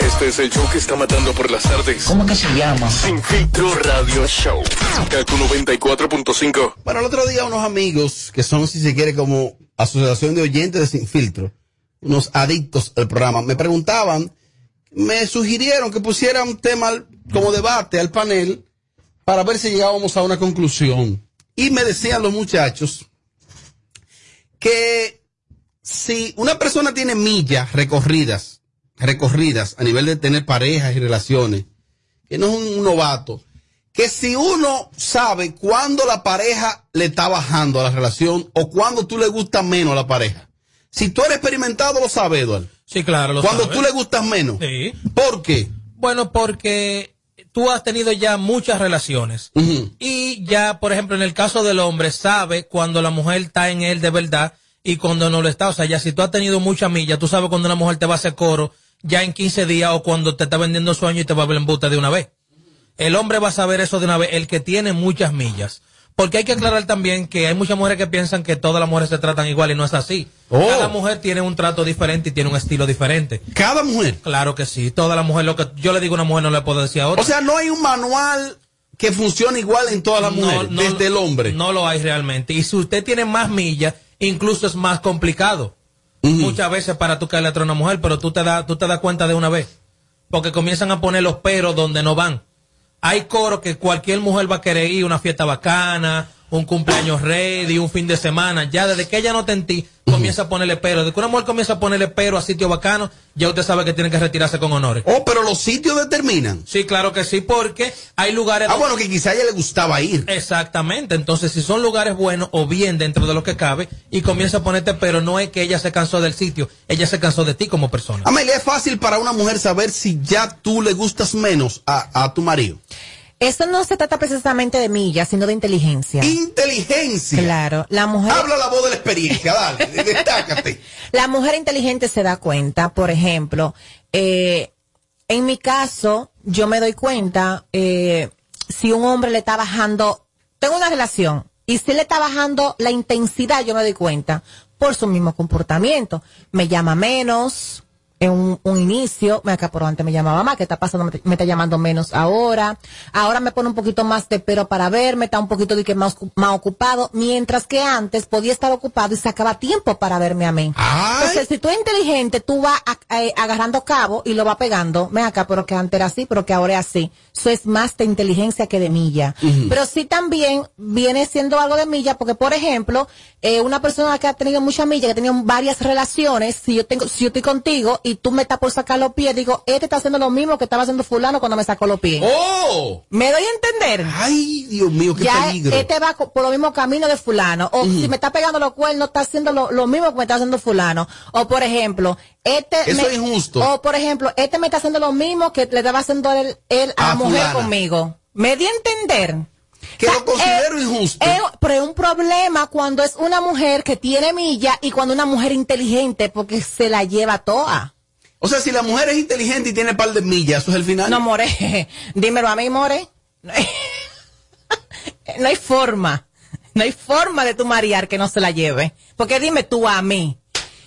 Este es el show que está matando por las tardes. ¿Cómo que se llama? Sin filtro radio show. Kaku 94.5. Bueno, el otro día unos amigos, que son, si se quiere, como asociación de oyentes de Sin Filtro, unos adictos al programa, me preguntaban, me sugirieron que pusiera un tema como debate al panel para ver si llegábamos a una conclusión. Y me decían los muchachos que si una persona tiene millas recorridas, recorridas a nivel de tener parejas y relaciones, que no es un novato, que si uno sabe cuándo la pareja le está bajando a la relación o cuándo tú le gusta menos a la pareja. Si tú eres experimentado, lo sabes, Eduardo. Sí, claro, lo Cuando sabe. tú le gustas menos. Sí. ¿Por qué? Bueno, porque tú has tenido ya muchas relaciones. Y ya, por ejemplo, en el caso del hombre, sabe cuando la mujer está en él de verdad y cuando no lo está. O sea, ya si tú has tenido mucha milla, tú sabes cuando una mujer te va a hacer coro ya en 15 días o cuando te está vendiendo sueño y te va a ver en buta de una vez. El hombre va a saber eso de una vez, el que tiene muchas millas. Porque hay que aclarar también que hay muchas mujeres que piensan que todas las mujeres se tratan igual y no es así. Oh. Cada mujer tiene un trato diferente y tiene un estilo diferente. ¿Cada mujer? Claro que sí. Toda la mujer, lo que yo le digo a una mujer no le puedo decir a otra. O sea, no hay un manual que funcione igual en todas las No, mujeres, no, desde el hombre. No lo hay realmente. Y si usted tiene más millas, incluso es más complicado. Muchas veces para tú caerle a una mujer, pero tú te, das tú te das cuenta de una vez. Porque comienzan a poner los peros donde no van. Hay coro que cualquier mujer va a querer ir, una fiesta bacana, un cumpleaños ready, un fin de semana. Ya desde que ella no te en ti, comienza a ponerle pero. Desde que una mujer comienza a ponerle pero a sitio bacano, ya usted sabe que tiene que retirarse con honores. Oh, pero los sitios determinan. Sí, claro que sí, porque hay lugares. Ah, bueno, que quizá a ella le gustaba ir. Exactamente. Entonces, si son lugares buenos o bien dentro de lo que cabe, y comienza a ponerte, pero no es que ella se cansó del sitio, ella se cansó de ti como persona. Amelia, es fácil para una mujer saber si ya tú le gustas menos a, a tu marido. Eso no se trata precisamente de millas, sino de inteligencia. Inteligencia. Claro, la mujer. Habla la voz de la experiencia, dale, destácate. La mujer inteligente se da cuenta, por ejemplo, eh, en mi caso, yo me doy cuenta eh, si un hombre le está bajando, tengo una relación, y si le está bajando la intensidad, yo me doy cuenta por su mismo comportamiento. Me llama menos en un, un inicio, me acá por antes me llamaba más, ¿qué está pasando? Me, me está llamando menos ahora. Ahora me pone un poquito más de pero para verme, está un poquito de que más, más ocupado, mientras que antes podía estar ocupado y sacaba tiempo para verme a mí. Entonces, si tú eres inteligente, tú vas a- eh, agarrando cabo y lo vas pegando. Ven acá, pero que antes era así, pero que ahora es así. Eso es más de inteligencia que de milla. Pero sí también viene siendo algo de milla, porque por ejemplo, eh, una persona que ha tenido mucha milla, que ha tenido varias relaciones, si yo tengo, si yo estoy contigo y tú me estás por sacar los pies, digo, este está haciendo lo mismo que estaba haciendo fulano cuando me sacó los pies. ¡Oh! ¿Me doy a entender? Ay, Dios mío, qué ya peligro. este va por los mismos caminos de fulano. O si me está pegando los cuernos, está haciendo lo, lo mismo que me está haciendo fulano. O por ejemplo, este... Eso me- es injusto. O por ejemplo, este me está haciendo lo mismo que le estaba haciendo él, él a la mujer fulana. conmigo. ¿Me di a entender? Que lo considero eh, injusto. eh, pero es un problema cuando es una mujer que tiene milla y cuando una mujer inteligente porque se la lleva toda. O sea, si la mujer es inteligente y tiene par de millas, eso es el final. No, More, dímelo a mí, More. No hay, no hay forma. No hay forma de tu marear que no se la lleve. Porque dime tú a mí.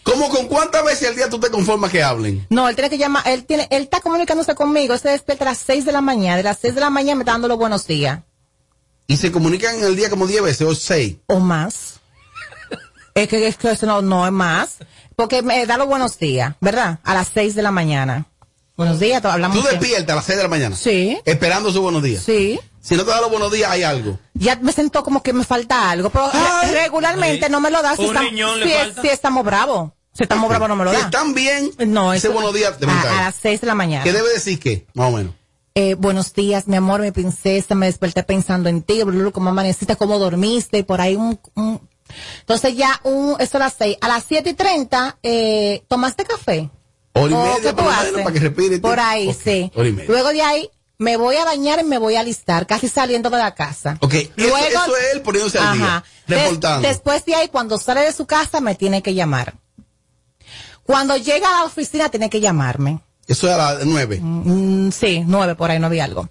¿Cómo con cuántas veces al día tú te conformas que hablen? No, él tiene que llamar, él tiene, él está comunicándose conmigo, él se despierta a las 6 de la mañana, de las 6 de la mañana me está dando los buenos días. Y se comunican en el día como 10 veces o 6. O más. es que, es que eso no, no es más. Porque me da los buenos días, ¿verdad? A las 6 de la mañana. Buenos días, hablamos. Tú siempre. despiertas a las 6 de la mañana. Sí. Esperando sus buenos días. Sí. Si no te da los buenos días, hay algo. Ya me siento como que me falta algo, pero re- regularmente no me lo da si, Un estamos, riñón le si, es- falta. si estamos bravos. Si estamos bravos no me lo Si da. están bien, no, ese buenos días te a, a las 6 de la mañana. ¿Qué debe decir qué? Más o menos. Eh, buenos días, mi amor, mi princesa, me desperté pensando en ti, Blulu, cómo amaneciste, cómo dormiste, y por ahí un... un- Entonces ya, un, eso a las 6. A las 7 y 30, eh, ¿tomaste café? Hora y ¿O media, menos, haces? para que respire. Por ahí, sí. Luego de ahí, me voy a bañar y me voy a alistar, casi saliendo de la casa. Ok, eso, Luego- eso es él poniéndose al día. Des- Reportando. después de ahí, cuando sale de su casa, me tiene que llamar. Cuando llega a la oficina, tiene que llamarme. Eso es a las 9. Mm, sí, nueve por ahí, no vi algo.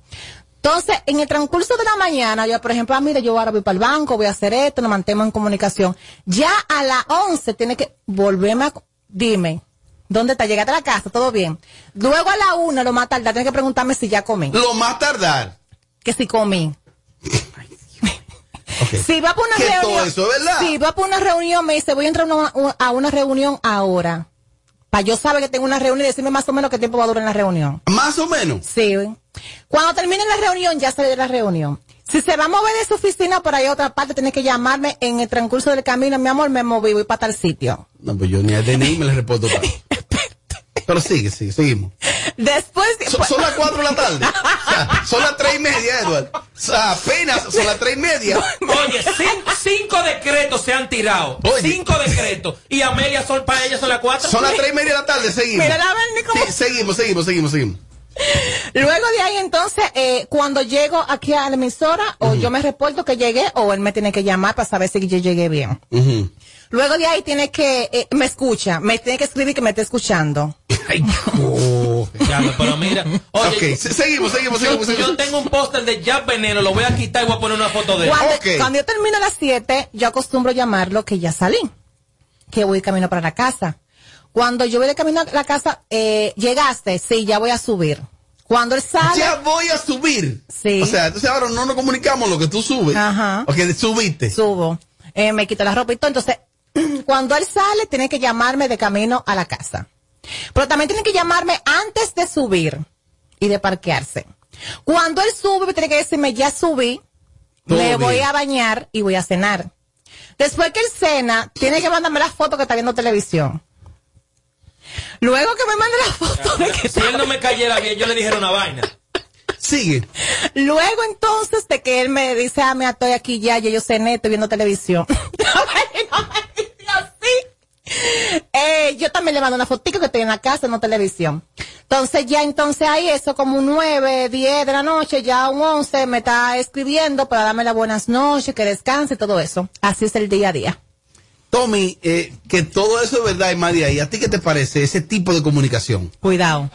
Entonces, en el transcurso de la mañana, yo, por ejemplo, ah, mire, yo ahora voy para el banco, voy a hacer esto, nos mantenemos en comunicación. Ya a las 11 tiene que volverme a... Dime, ¿dónde está? Llegaste a la casa, todo bien. Luego a la 1, lo más tardar, tiene que preguntarme si ya comí. Lo más tardar. Que si comí. Si va por una Que reunión. todo eso. Si va por una reunión, me dice, voy a entrar a una, a una reunión ahora. Para yo saber que tengo una reunión y decirme más o menos qué tiempo va a durar en la reunión. Más o menos. Sí. Cuando termine la reunión, ya salí de la reunión. Si se va a mover de su oficina por ahí a otra parte, tiene que llamarme en el transcurso del camino. Mi amor, me moví, voy para tal sitio. No, pues yo ni a DNI me le reporto para. Pero sigue, sigue, seguimos. Después. Son, son las cuatro de la tarde. O sea, son las tres y media, Edward. O sea, apenas son las tres y media. Oye, cinco, cinco decretos se han tirado. Cinco decretos. Y Amelia son para ella son las cuatro. Son las tres y media de la tarde, seguimos. Mira, la cómo- Sí, seguimos, seguimos, seguimos, seguimos. Luego de ahí, entonces, eh, cuando llego aquí a la emisora, o yo me reporto que llegué, o él me tiene que llamar para saber si yo llegué bien. Luego de ahí tiene que, eh, me escucha, me tiene que escribir que me esté escuchando. Ya, pero mira. Oye, seguimos, seguimos, yo, seguimos, seguimos. yo tengo un póster de Jack Veneno, lo voy a quitar y voy a poner una foto de él. Cuando, cuando yo termino a las 7, yo acostumbro llamarlo que ya salí, que voy camino para la casa. Cuando yo voy de camino a la casa, eh, llegaste, sí, ya voy a subir. Cuando él sale, Ya voy a subir. Sí. O sea, entonces ahora no nos comunicamos lo que tú subes. Ajá. Ok, subiste. subo, eh, me quito la ropa y todo. Entonces, cuando él sale, tiene que llamarme de camino a la casa. Pero también tiene que llamarme antes de subir y de parquearse. Cuando él sube, tiene que decirme, ya subí, Todo me bien. voy a bañar y voy a cenar. Después que él cena, tiene que mandarme la foto que está viendo televisión. Luego que me mande la foto de que Si él no me cayera bien, yo le dijera una vaina. Sigue. Luego entonces de que él me dice, ah, mira, estoy aquí ya, ya yo cené, estoy viendo televisión. Eh, yo también le mando una fotito que estoy en la casa, no televisión. Entonces ya entonces ahí eso como un 9, 10 de la noche, ya un 11 me está escribiendo para darme las buenas noches, que descanse y todo eso. Así es el día a día. Tommy, eh, que todo eso es verdad y más de ahí. ¿A ti qué te parece ese tipo de comunicación? Cuidado.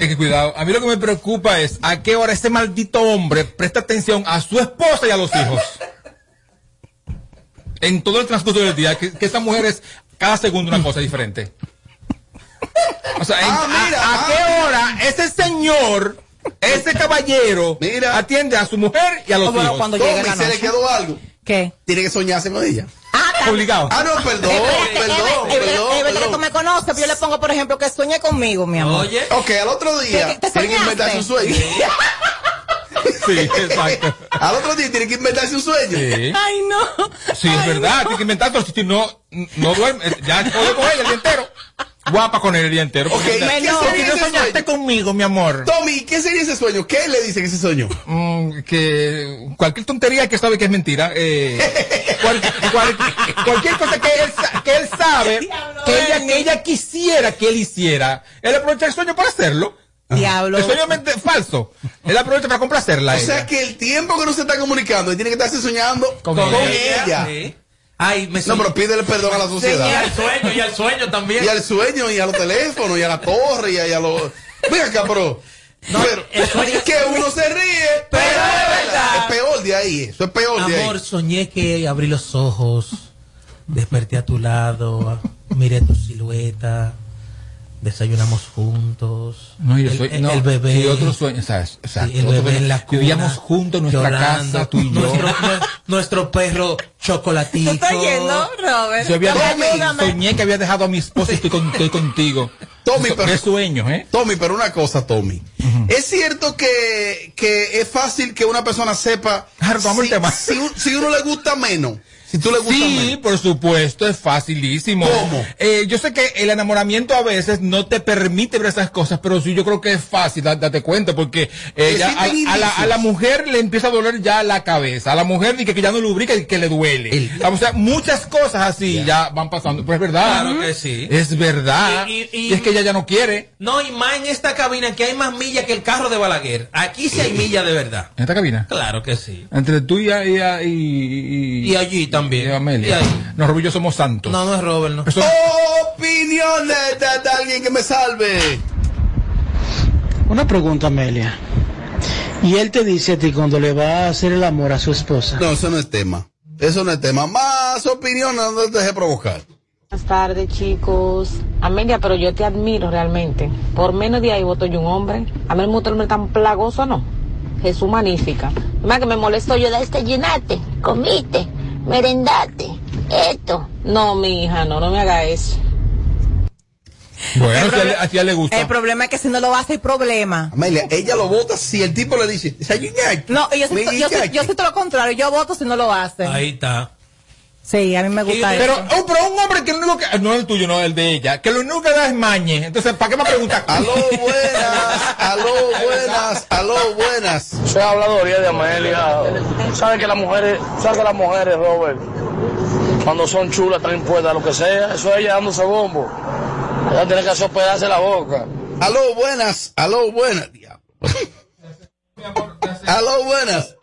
Hay que cuidado. A mí lo que me preocupa es a qué hora este maldito hombre presta atención a su esposa y a los hijos. En todo el transcurso del día, que, que esta mujer es cada segundo una cosa diferente. O sea, en- Ah, mira, a, a ah. qué hora ese señor, ese caballero, atiende a su mujer y a los bueno, hijos. cuando Tommy, la se le noche. quedó algo. ¿Qué? Tiene que soñarse con ella. Obligado. Ah, no, perdón, Espérate, perdón, perdón, es verdad que tú perdón. me conoces, pero yo le pongo, por ejemplo, que sueñe conmigo, mi amor. Oye. Ok, al otro día ¿Te- te tiene que inventarse un sueño. Sí, exacto. Al otro día tiene que inventarse un sueño. Sí. Ay, no. Sí, es verdad, tiene que inventar otro sitio. No, no duerme, ya jode con ella el día entero. Guapa con él el día entero. Ok, Porque- ¿qué porque sería no soñaste sueño? conmigo, mi amor. Tommy, ¿qué sería ese sueño? ¿Qué le dice que ese sueño? Mm, que cualquier tontería que sabe que es mentira. Eh, cual- cual- cualquier cosa que él, sa- que él sabe que ella, que ella quisiera que él hiciera. Él aprovecha el sueño para hacerlo. Diablo. El sueño es mente- falso. Él aprovecha para complacerla. O sea ella. que el tiempo que no se está comunicando, él tiene que estarse soñando con, ella. Sí. Ay, me No, pero pídele perdón a la Y sociedad. al sueño, y al sueño también. Y al sueño, y a los teléfonos, y a la torre, y a, y los... Mira acá, bro. pero, es que uno se ríe, pero es verdad. Es peor de ahí, eso es peor de ahí. Amor, soñé que abrí los ojos, desperté a tu lado, miré tu silueta, desayunamos juntos. No, y el, el, sueño- el- no, el bebé. y otro sueño, ¿sabes? Exacto, Sí, el otro bebé en la cuna, Vivíamos juntos en nuestra llorando. casa, tú y yo. Nuestro, nue- nuestro perro chocolatico. ¿Tú estás yendo, Robert? Yo había Ayúdame. soñé que había dejado a mi esposa y estoy, con- estoy contigo. Tommy, Eso- pero- Qué sueños, ¿eh? Tommy, pero una cosa, Tommy. Es cierto que, que es fácil que una persona sepa Ah, retomamos el si, si, si uno le gusta menos. Si tú le gustas Sí, menos. por supuesto, es facilísimo. ¿Cómo? Eh, yo sé que el enamoramiento a veces no te permite ver esas cosas, pero sí yo creo que es fácil, da- date cuenta, porque eh, ya a, la, indicios. a la mujer le empieza a doler ya la cabeza, a la mujer dice que ya no lubrica y que le duele. O sea, muchas cosas así ya van pasando, pues es verdad. Claro que sí. Es verdad. Y- y- y- y es que ella ya no quiere. No, y más en esta cabina que hay más millas que el carro de Balaguer. Aquí sí hay millas de verdad. ¿En esta cabina? Claro que sí. Entre tú y, y, y, Y allí también. Y Amelia. Y Rubio somos santos. No, no es Robert, no. Eso- Opiniones de, de alguien que me salve. Una pregunta, Amelia. Y él te dice a ti cuando le va a hacer el amor a su esposa. No, eso no es tema. Eso no es tema. Más opinión, no te dejes provocar. Buenas tardes, chicos. Amelia, pero yo te admiro realmente. Por menos de ahí voto yo un hombre. A mí el mundo hombre tan plagoso, ¿no? Jesús magnífica. Más que me molesto yo de este llenate, comiste, merendate, esto. No, mi hija, no, no me haga eso. Bueno, a, ella le gusta. El problema es que si no lo hace, hay problema. Amelia, ella lo vota si el tipo le dice. No, yo soy, yo, soy, yo soy todo lo contrario. Yo voto si no lo hace. Ahí está. Sí, a mí me gusta Pero, eso. oh, pero un hombre que lo único que, no el tuyo, no el de ella, que lo único que da es mañe. Entonces, ¿para qué me preguntas? Aló, buenas, aló, buenas, aló, buenas. Soy habladoría de Amelia. ¿Sabes que las mujeres, sabes que las mujeres, Robert, cuando son chulas, están impuestas a lo que sea? Eso es ella dándose bombo. Ella tiene que hacer pedazo la boca. Aló, buenas, aló, buenas. Diablo. Aló, buenas.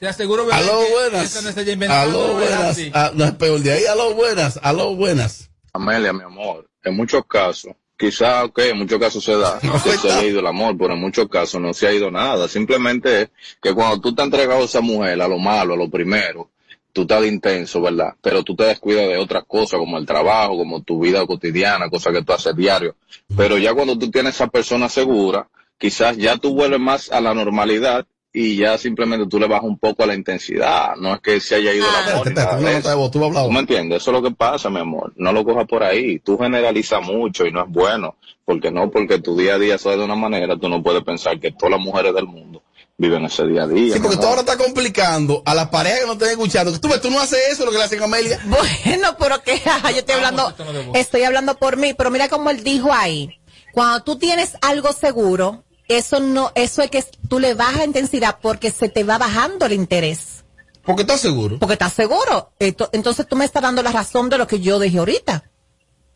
Te aseguro, bebé, Aló, que buenas. eso no Aló, buenas. así. Ah, no es peor de ahí. Aló, buenas, aló, buenas. Amelia, mi amor, en muchos casos, quizá, ok, en muchos casos se da que se haya ido el amor, pero en muchos casos no se ha ido nada. Simplemente es que cuando tú te has entregado a esa mujer, a lo malo, a lo primero, tú estás de intenso, ¿verdad? Pero tú te descuidas de otras cosas, como el trabajo, como tu vida cotidiana, cosas que tú haces diario. Pero ya cuando tú tienes esa persona segura, quizás ya tú vuelves más a la normalidad y ya simplemente tú le bajas un poco a la intensidad. No es que se haya ido amor. ni nada de eso. ¿Tú me entiendes? Eso es lo que pasa, mi amor. No lo cojas por ahí. Tú generalizas mucho y no es bueno. Porque no, porque tu día a día es de una manera, tú no puedes pensar que todas las mujeres del mundo viven ese día a día. Sí, porque mi tú ahora estás complicando a las parejas que no estén escuchando. Tú ves, tú no haces eso, lo que le hacen a Amelia. Bueno, pero que yo estoy hablando, estoy hablando por mí, pero mira como él dijo ahí. Cuando tú tienes algo seguro, eso no, eso es que tú le bajas intensidad porque se te va bajando el interés. Porque estás seguro. Porque estás seguro. Esto- Entonces tú me estás dando la razón de lo que yo dije ahorita.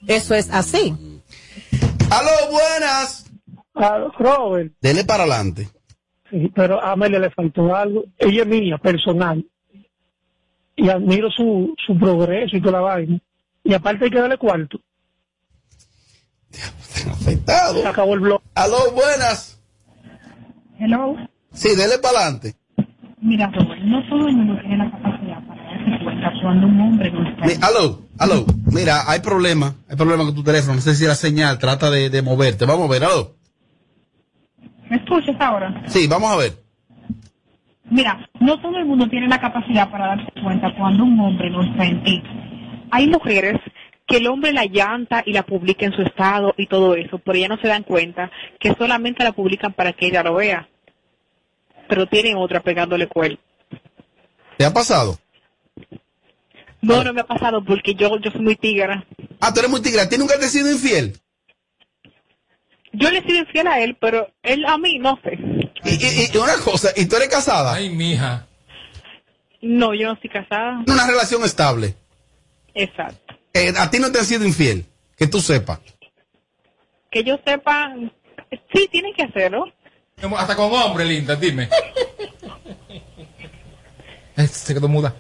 Eso es así. Aló, buenas. Ah, Robert, Dele para adelante. sí, pero a Amelia le faltó algo. Ella es mía, personal. Y admiro su, su progreso y toda la vaina. Y aparte hay que darle cuarto. Afectado. Se acabó el blog. Aló, buenas. Hello. Sí, dele para adelante. Mira, Robert, no todo el mundo tiene la capacidad para darse cuenta cuando un hombre no está. Mi- aló, aló. Mira, hay problema. Hay problema con tu teléfono. No sé si la señal trata de, de moverte. Vamos a ver, aló. ¿Me escuchas ahora? Sí, vamos a ver. Mira, no todo el mundo tiene la capacidad para darse cuenta cuando un hombre no está en ti. Hay mujeres que el hombre la llanta y la publica en su estado y todo eso, pero ellas no se dan cuenta que solamente la publican para que ella lo vea. Pero tienen otra pegándole cuerno. ¿Te ha pasado? No, no me ha pasado porque yo, yo soy muy tigra. Ah, tú eres muy tigre. ¿A ti nunca te has sido infiel? Yo le he sido infiel a él, pero él a mí no sé. Y, y- y una cosa, ¿y tú eres casada? Ay, mija. No, yo no estoy casada. Una relación estable. Exacto. Eh, a ti no te han sido infiel. Que tú sepas. Que yo sepa, sí, tienen que hacerlo. Hasta con hombre, linda, dime. Se quedó muda.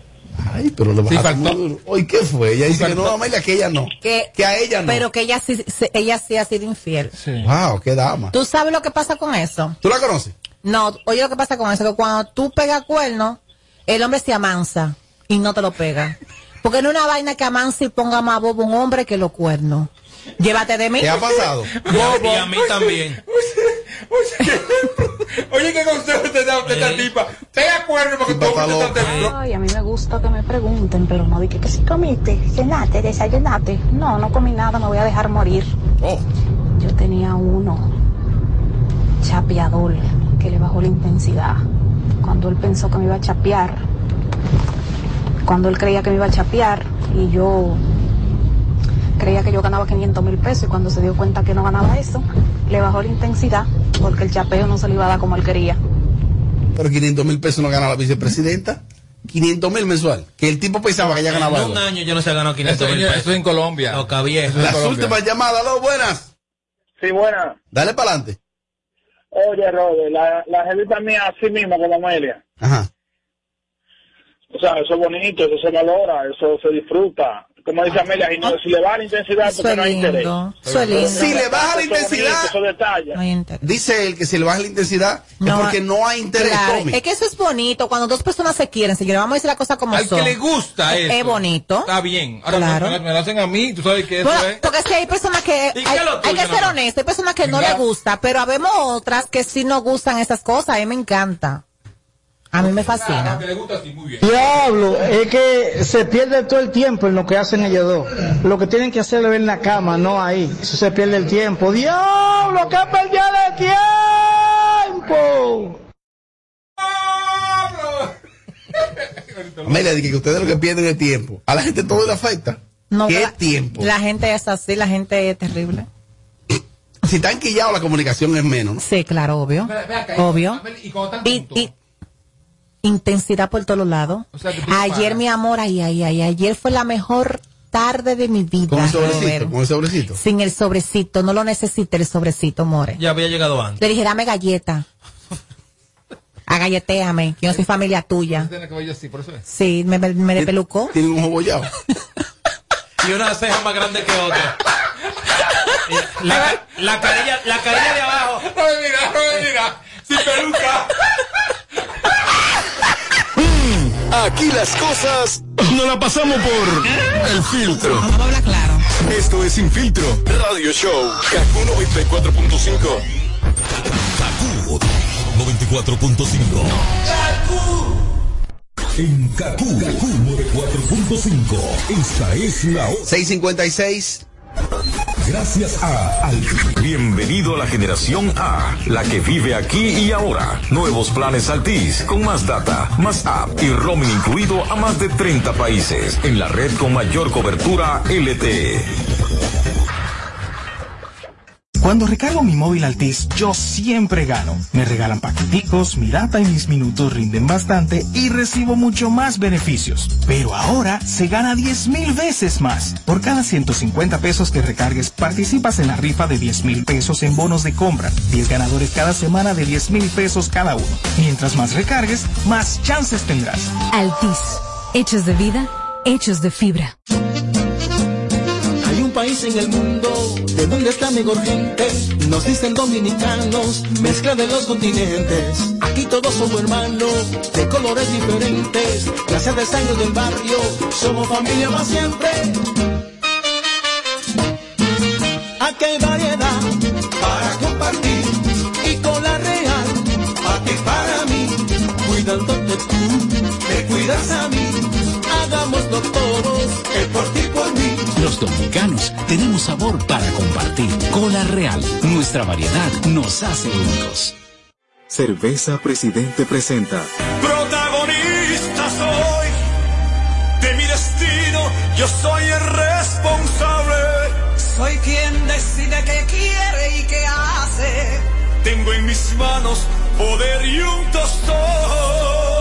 Ay, pero le Sí, faltó. ¿qué fue? Ella dice que no, Amelia, que ella no. Que, Que a ella no. Pero que ella sí, se- ella sí ha sido infiel. Wow, qué dama. ¿Tú sabes lo que pasa con eso? ¿Tú la conoces? No, oye lo que pasa con eso, que cuando tú pegas cuerno, el hombre se amansa y no te lo pega. Porque no es una vaina que amansa y ponga más bobo un hombre que los cuernos. Llévate de mí. ¿Qué ha pasado? Y a, y a mí también. Oye, ¿qué consejo te da usted esta tipa? Pega cuerno porque todo el mundo está Ay, a mí me gusta que me pregunten, pero no dije que si comiste, cenaste, desayunaste. No, no comí nada, me voy a dejar morir. Oh. Yo tenía uno, chapeador, que le bajó la intensidad. Cuando él pensó que me iba a chapear, cuando él creía que me iba a chapear, y yo creía que yo ganaba 500 mil pesos, y cuando se dio cuenta que no ganaba eso, le bajó la intensidad, porque el chapeo no se le iba a dar como él quería. Pero 500 mil pesos no gana la vicepresidenta. 500 mil mensual. Que el tipo pensaba que ella ganaba. En un algo. año yo no se ha ganado 500 mil Eso- pesos. eso en Colombia. No, cabía. Las últimas llamadas, aló, buenas. Sí, buena. Dale para adelante. Oye, Robert, la, la jevita mía así mismo como Amelia. Ajá. O sea, eso es bonito, eso se valora, eso se disfruta. como dice Amelia, y no, si le baja la intensidad, Eso porque no hay interés. Eso lindo. Si le baja la Eso intensidad, bonito, Eso detalla. No hay interés. dice él que si le baja la intensidad es porque no hay interés. Claro, Tommy. es que eso es bonito cuando dos personas se quieren, señores. Vamos a decir la cosa como Al son. que le gusta Es- eso. Es bonito. Está bien. Ahora Claro. me, me lo hacen a mí, tú sabes que eso Bueno, es. porque que hay personas que hay, ¿Y qué es lo hay tuyo, que ser honestos, hay personas que no les gusta, pero habemos otras que sí nos gustan esas cosas, a mí me encanta. A mí me fascina. que le gusta así, muy bien. Diablo, es que se pierde todo el tiempo en lo que hacen ellos dos. Lo que tienen que hacer es en la cama, no ahí. Eso se pierde el tiempo. Diablo, que pérdida de tiempo. Amelia, dije que ustedes lo que pierden es tiempo. A la gente todo le afecta. No, ¿Qué la- tiempo? La gente es así, la gente es terrible. Si están quillados, la comunicación es menos, ¿no? Sí, claro, obvio. Obvio. Y cuando están Y, y- intensidad por todos lados. sea, Ayer, mi amor, ay, ay, ay, ayer fue la mejor tarde de mi vida. Con el sobrecito, con el sobrecito. Sin el sobrecito, no lo necesité el sobrecito, more. Ya había llegado antes. Le dije, dame galleta. Agalletéame, que yo no soy familia tuya. tiene así, por eso es. Sí, me, me, me despelucó. Tienen un ojo. Y una ceja más grande que otra. La, la carilla, la carilla de abajo. No me mira, no me mira. Sin peluca. Aquí las cosas no la pasamos por el filtro. Claro. Esto es Sin Filtro Radio Show. Kaku 94.5. Kaku 94.5. En Kaku, Kaku 94.5. Esta es la hora. 656. Gracias a Altis. Bienvenido a la generación A, la que vive aquí y ahora. Nuevos planes Altis, con más data, más app y roaming incluido a más de 30 países. En la red con mayor cobertura LTE. Cuando recargo mi móvil Altis, yo siempre gano. Me regalan paqueticos, mi data y mis minutos rinden bastante y recibo mucho más beneficios. Pero ahora se gana 10 mil veces más. Por cada 150 pesos que recargues, participas en la rifa de 10 mil pesos en bonos de compra. 10 ganadores cada semana de 10 mil pesos cada uno. Mientras más recargues, más chances tendrás. Altis. Hechos de vida, hechos de fibra. País en el mundo de donde está mejor gente. Nos dicen dominicanos, mezcla de los continentes. Aquí todos somos hermanos, de colores diferentes. Clases de sangre del barrio, somos familia más siempre. Aquí hay variedad para compartir y con la real, a ti para mí, cuidándote tú, me cuidas a mí. Los dominicanos tenemos sabor para compartir. Cola Real, nuestra variedad nos hace únicos. Cerveza Presidente presenta Protagonista soy de mi destino, yo soy el responsable. Soy quien decide qué quiere y qué hace. Tengo en mis manos poder y un tostón.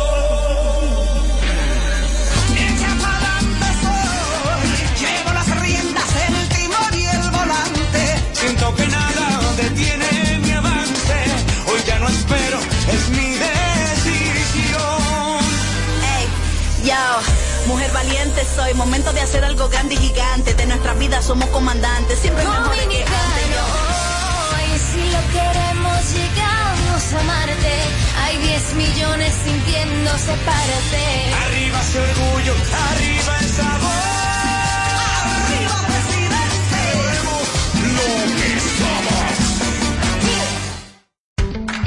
Valiente soy, momento de hacer algo grande y gigante. De nuestras vidas somos comandantes, siempre mejores que antes. Y si lo queremos, llegamos a Marte. Hay 10 millones sintiéndose parte. Arriba ese orgullo, arriba el sabor. Arriba, presidente. Lo que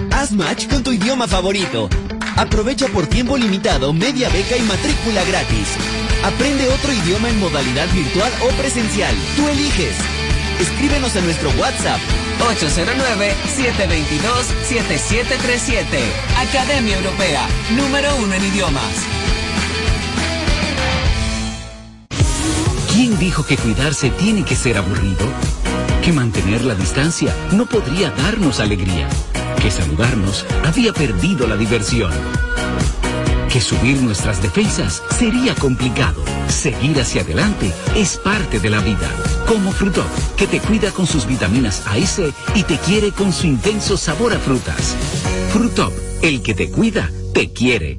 somos. Haz match con tu idioma favorito. Aprovecha por tiempo limitado media beca y matrícula gratis. Aprende otro idioma en modalidad virtual o presencial. Tú eliges. Escríbenos a nuestro WhatsApp 809-722-7737. Academia Europea, número uno en idiomas. ¿Quién dijo que cuidarse tiene que ser aburrido? Que mantener la distancia no podría darnos alegría. Que saludarnos había perdido la diversión. Que subir nuestras defensas sería complicado. Seguir hacia adelante es parte de la vida. Como Frutop, que te cuida con sus vitaminas A y C y te quiere con su intenso sabor a frutas. Frutop, el que te cuida, te quiere.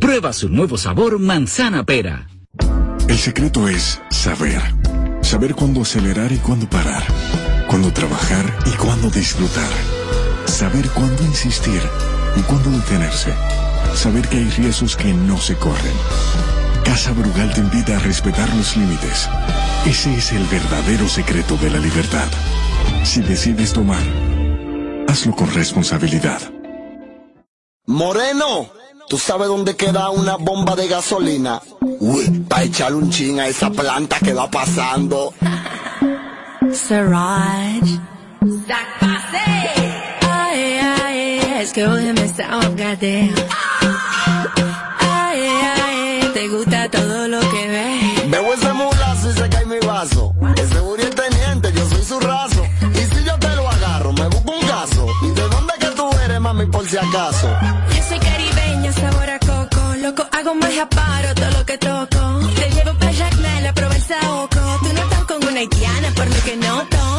Prueba su nuevo sabor manzana pera. El secreto es saber. Saber cuándo acelerar y cuándo parar. Cuándo trabajar y cuándo disfrutar. Saber cuándo insistir y cuándo detenerse. Saber que hay riesgos que no se corren. Casa Brugal te invita a respetar los límites. Ese es el verdadero secreto de la libertad. Si decides tomar, hazlo con responsabilidad. Moreno, ¿tú sabes dónde queda una bomba de gasolina? Uy, para echarle un chin a esa planta que va pasando. Siraj. Es que hoy me goddamn. Ay, ay, te gusta todo lo que ves. Bebo ese mulazo y se cae mi vaso. Ese buri es teniente, yo soy su raso. Y si yo te lo agarro, me busco un caso. ¿Y de dónde que tú eres, mami, por si acaso? Yo soy caribeña, sabor a coco. Loco, hago magia, paro todo lo que toco. Te llevo pa' Jacmel, a probar el saoco. Tú no estás con una haitiana, por lo que noto.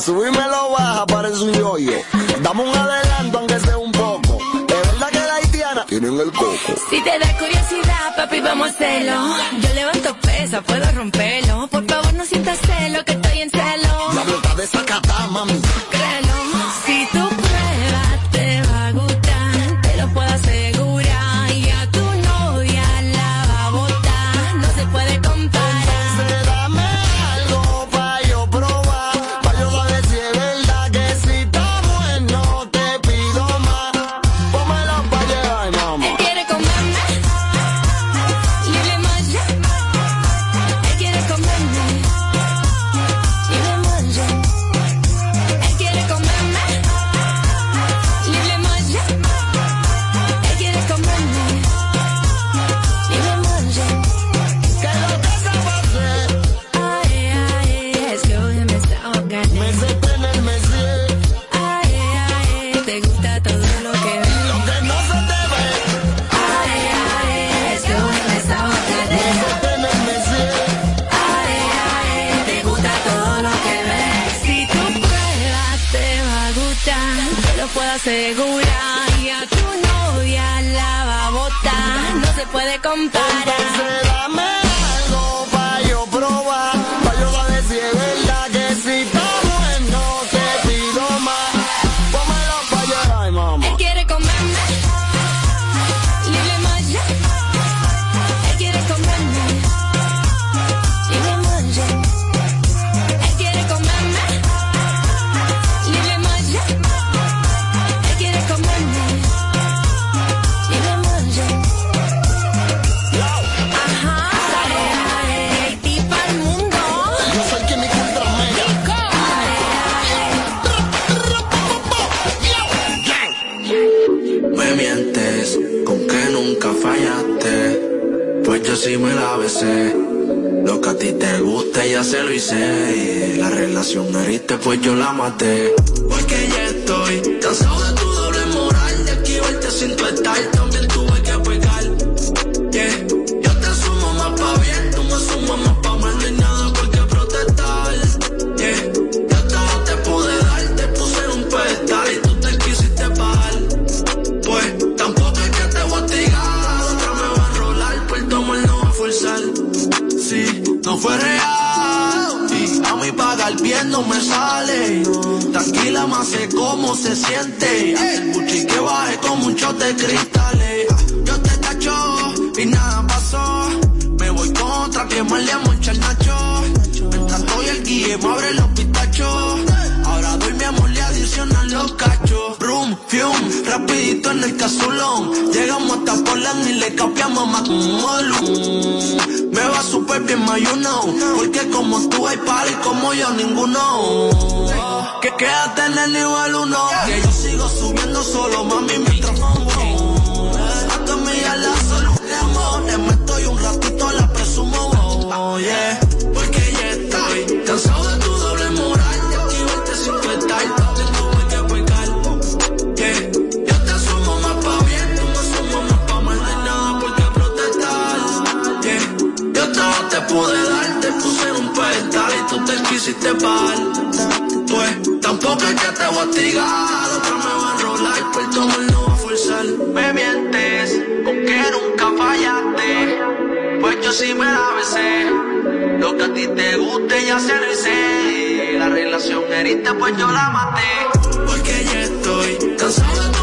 Bulloyo. Lo subí y me lo baja, parece un yoyo. Dame un adelanto, aunque sea un poco. Es verdad que la haitiana tienen el coco. Si te da curiosidad, papi, vamos a hacerlo. Yo levanto pesa, puedo romperlo. Por favor, no sientas celo, que estoy en celo. No me sale. Tranquila, más sé cómo se siente. El buchi que baje con muchos de cristales. Yo te tacho y nada pasó. Me voy contra que más le el nacho. Mientras estoy el guille, me abre los pitachos. Ahora doy mi amor, le adicionan los Fium, rapidito en el casulón. Llegamos hasta Poland y le capiamos a Macmolu. Me va super bien, my. Porque como tú hay y como yo ninguno. Que quédate en el nivel uno. Que yo sigo subiendo solo, mami, mientras pongo. Hasta me la solo, Me meto y un ratito la presumo. Oh, yeah. pude dar, te puse un pedestal y tú te quisiste pagar. Pues tampoco es que te voy a tirar, otra me va a enrolar, por tu amor no va a forzar. Me mientes, porque nunca fallaste, pues yo sí me la besé. Lo que a ti te guste ya se lo hice, la relación heriste pues yo la maté. Porque ya estoy cansado de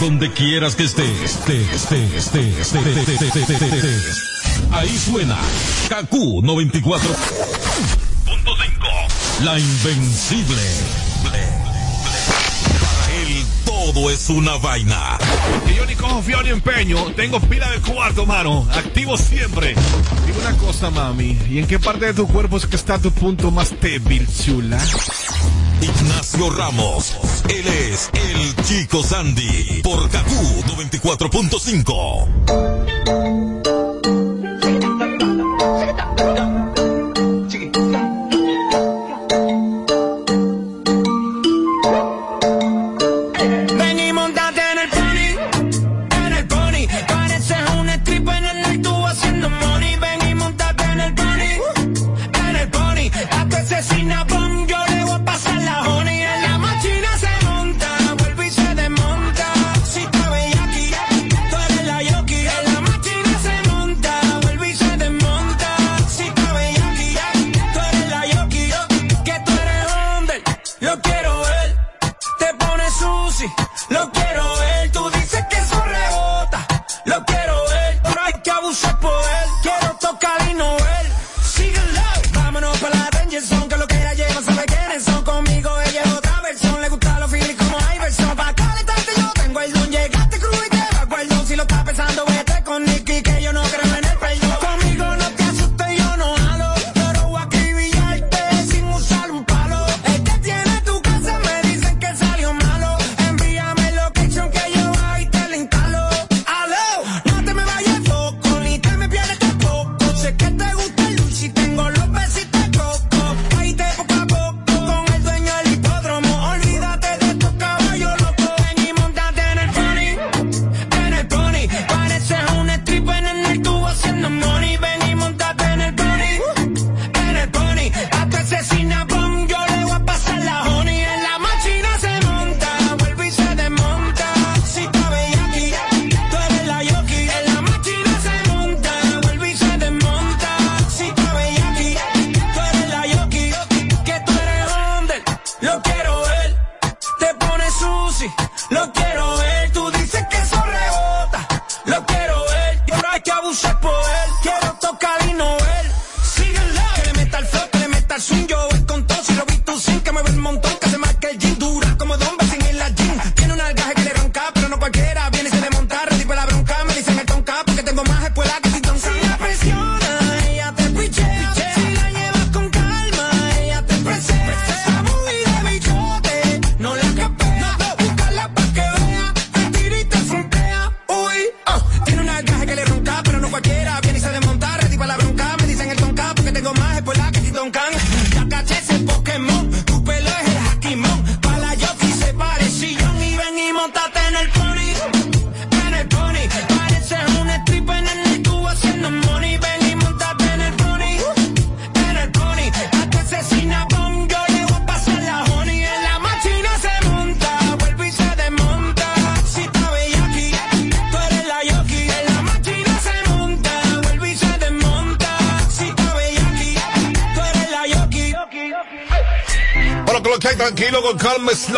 donde quieras que estés. Esté, esté, esté, Ahí suena KQ 94.5. La invencible. Para él todo es una vaina. Que yo ni cojo fío ni empeño. Tengo pila de cuarto, mano. Activo siempre. Dime una cosa, mami. ¿Y en qué parte de tu cuerpo es que está tu punto más débil, chula? Ignacio Ramos. Él es el Chico Sandy por KQ 94.5.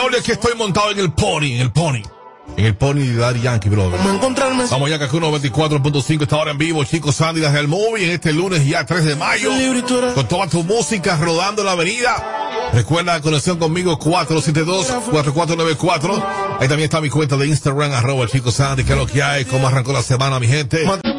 slowly, aquí estoy montado en el pony, en el pony. En el pony de Daddy Yankee, brother. Vamos ya, Cancún 94.5, esta hora en vivo, chicos, Sandy, las del movie, en este lunes ya 3 de mayo, con toda tu música rodando la avenida. Recuerda la conexión conmigo, 472-4494. Ahí también está mi cuenta de Instagram, arroba el chico Sandy, que es lo que hay, cómo arrancó la semana, mi gente.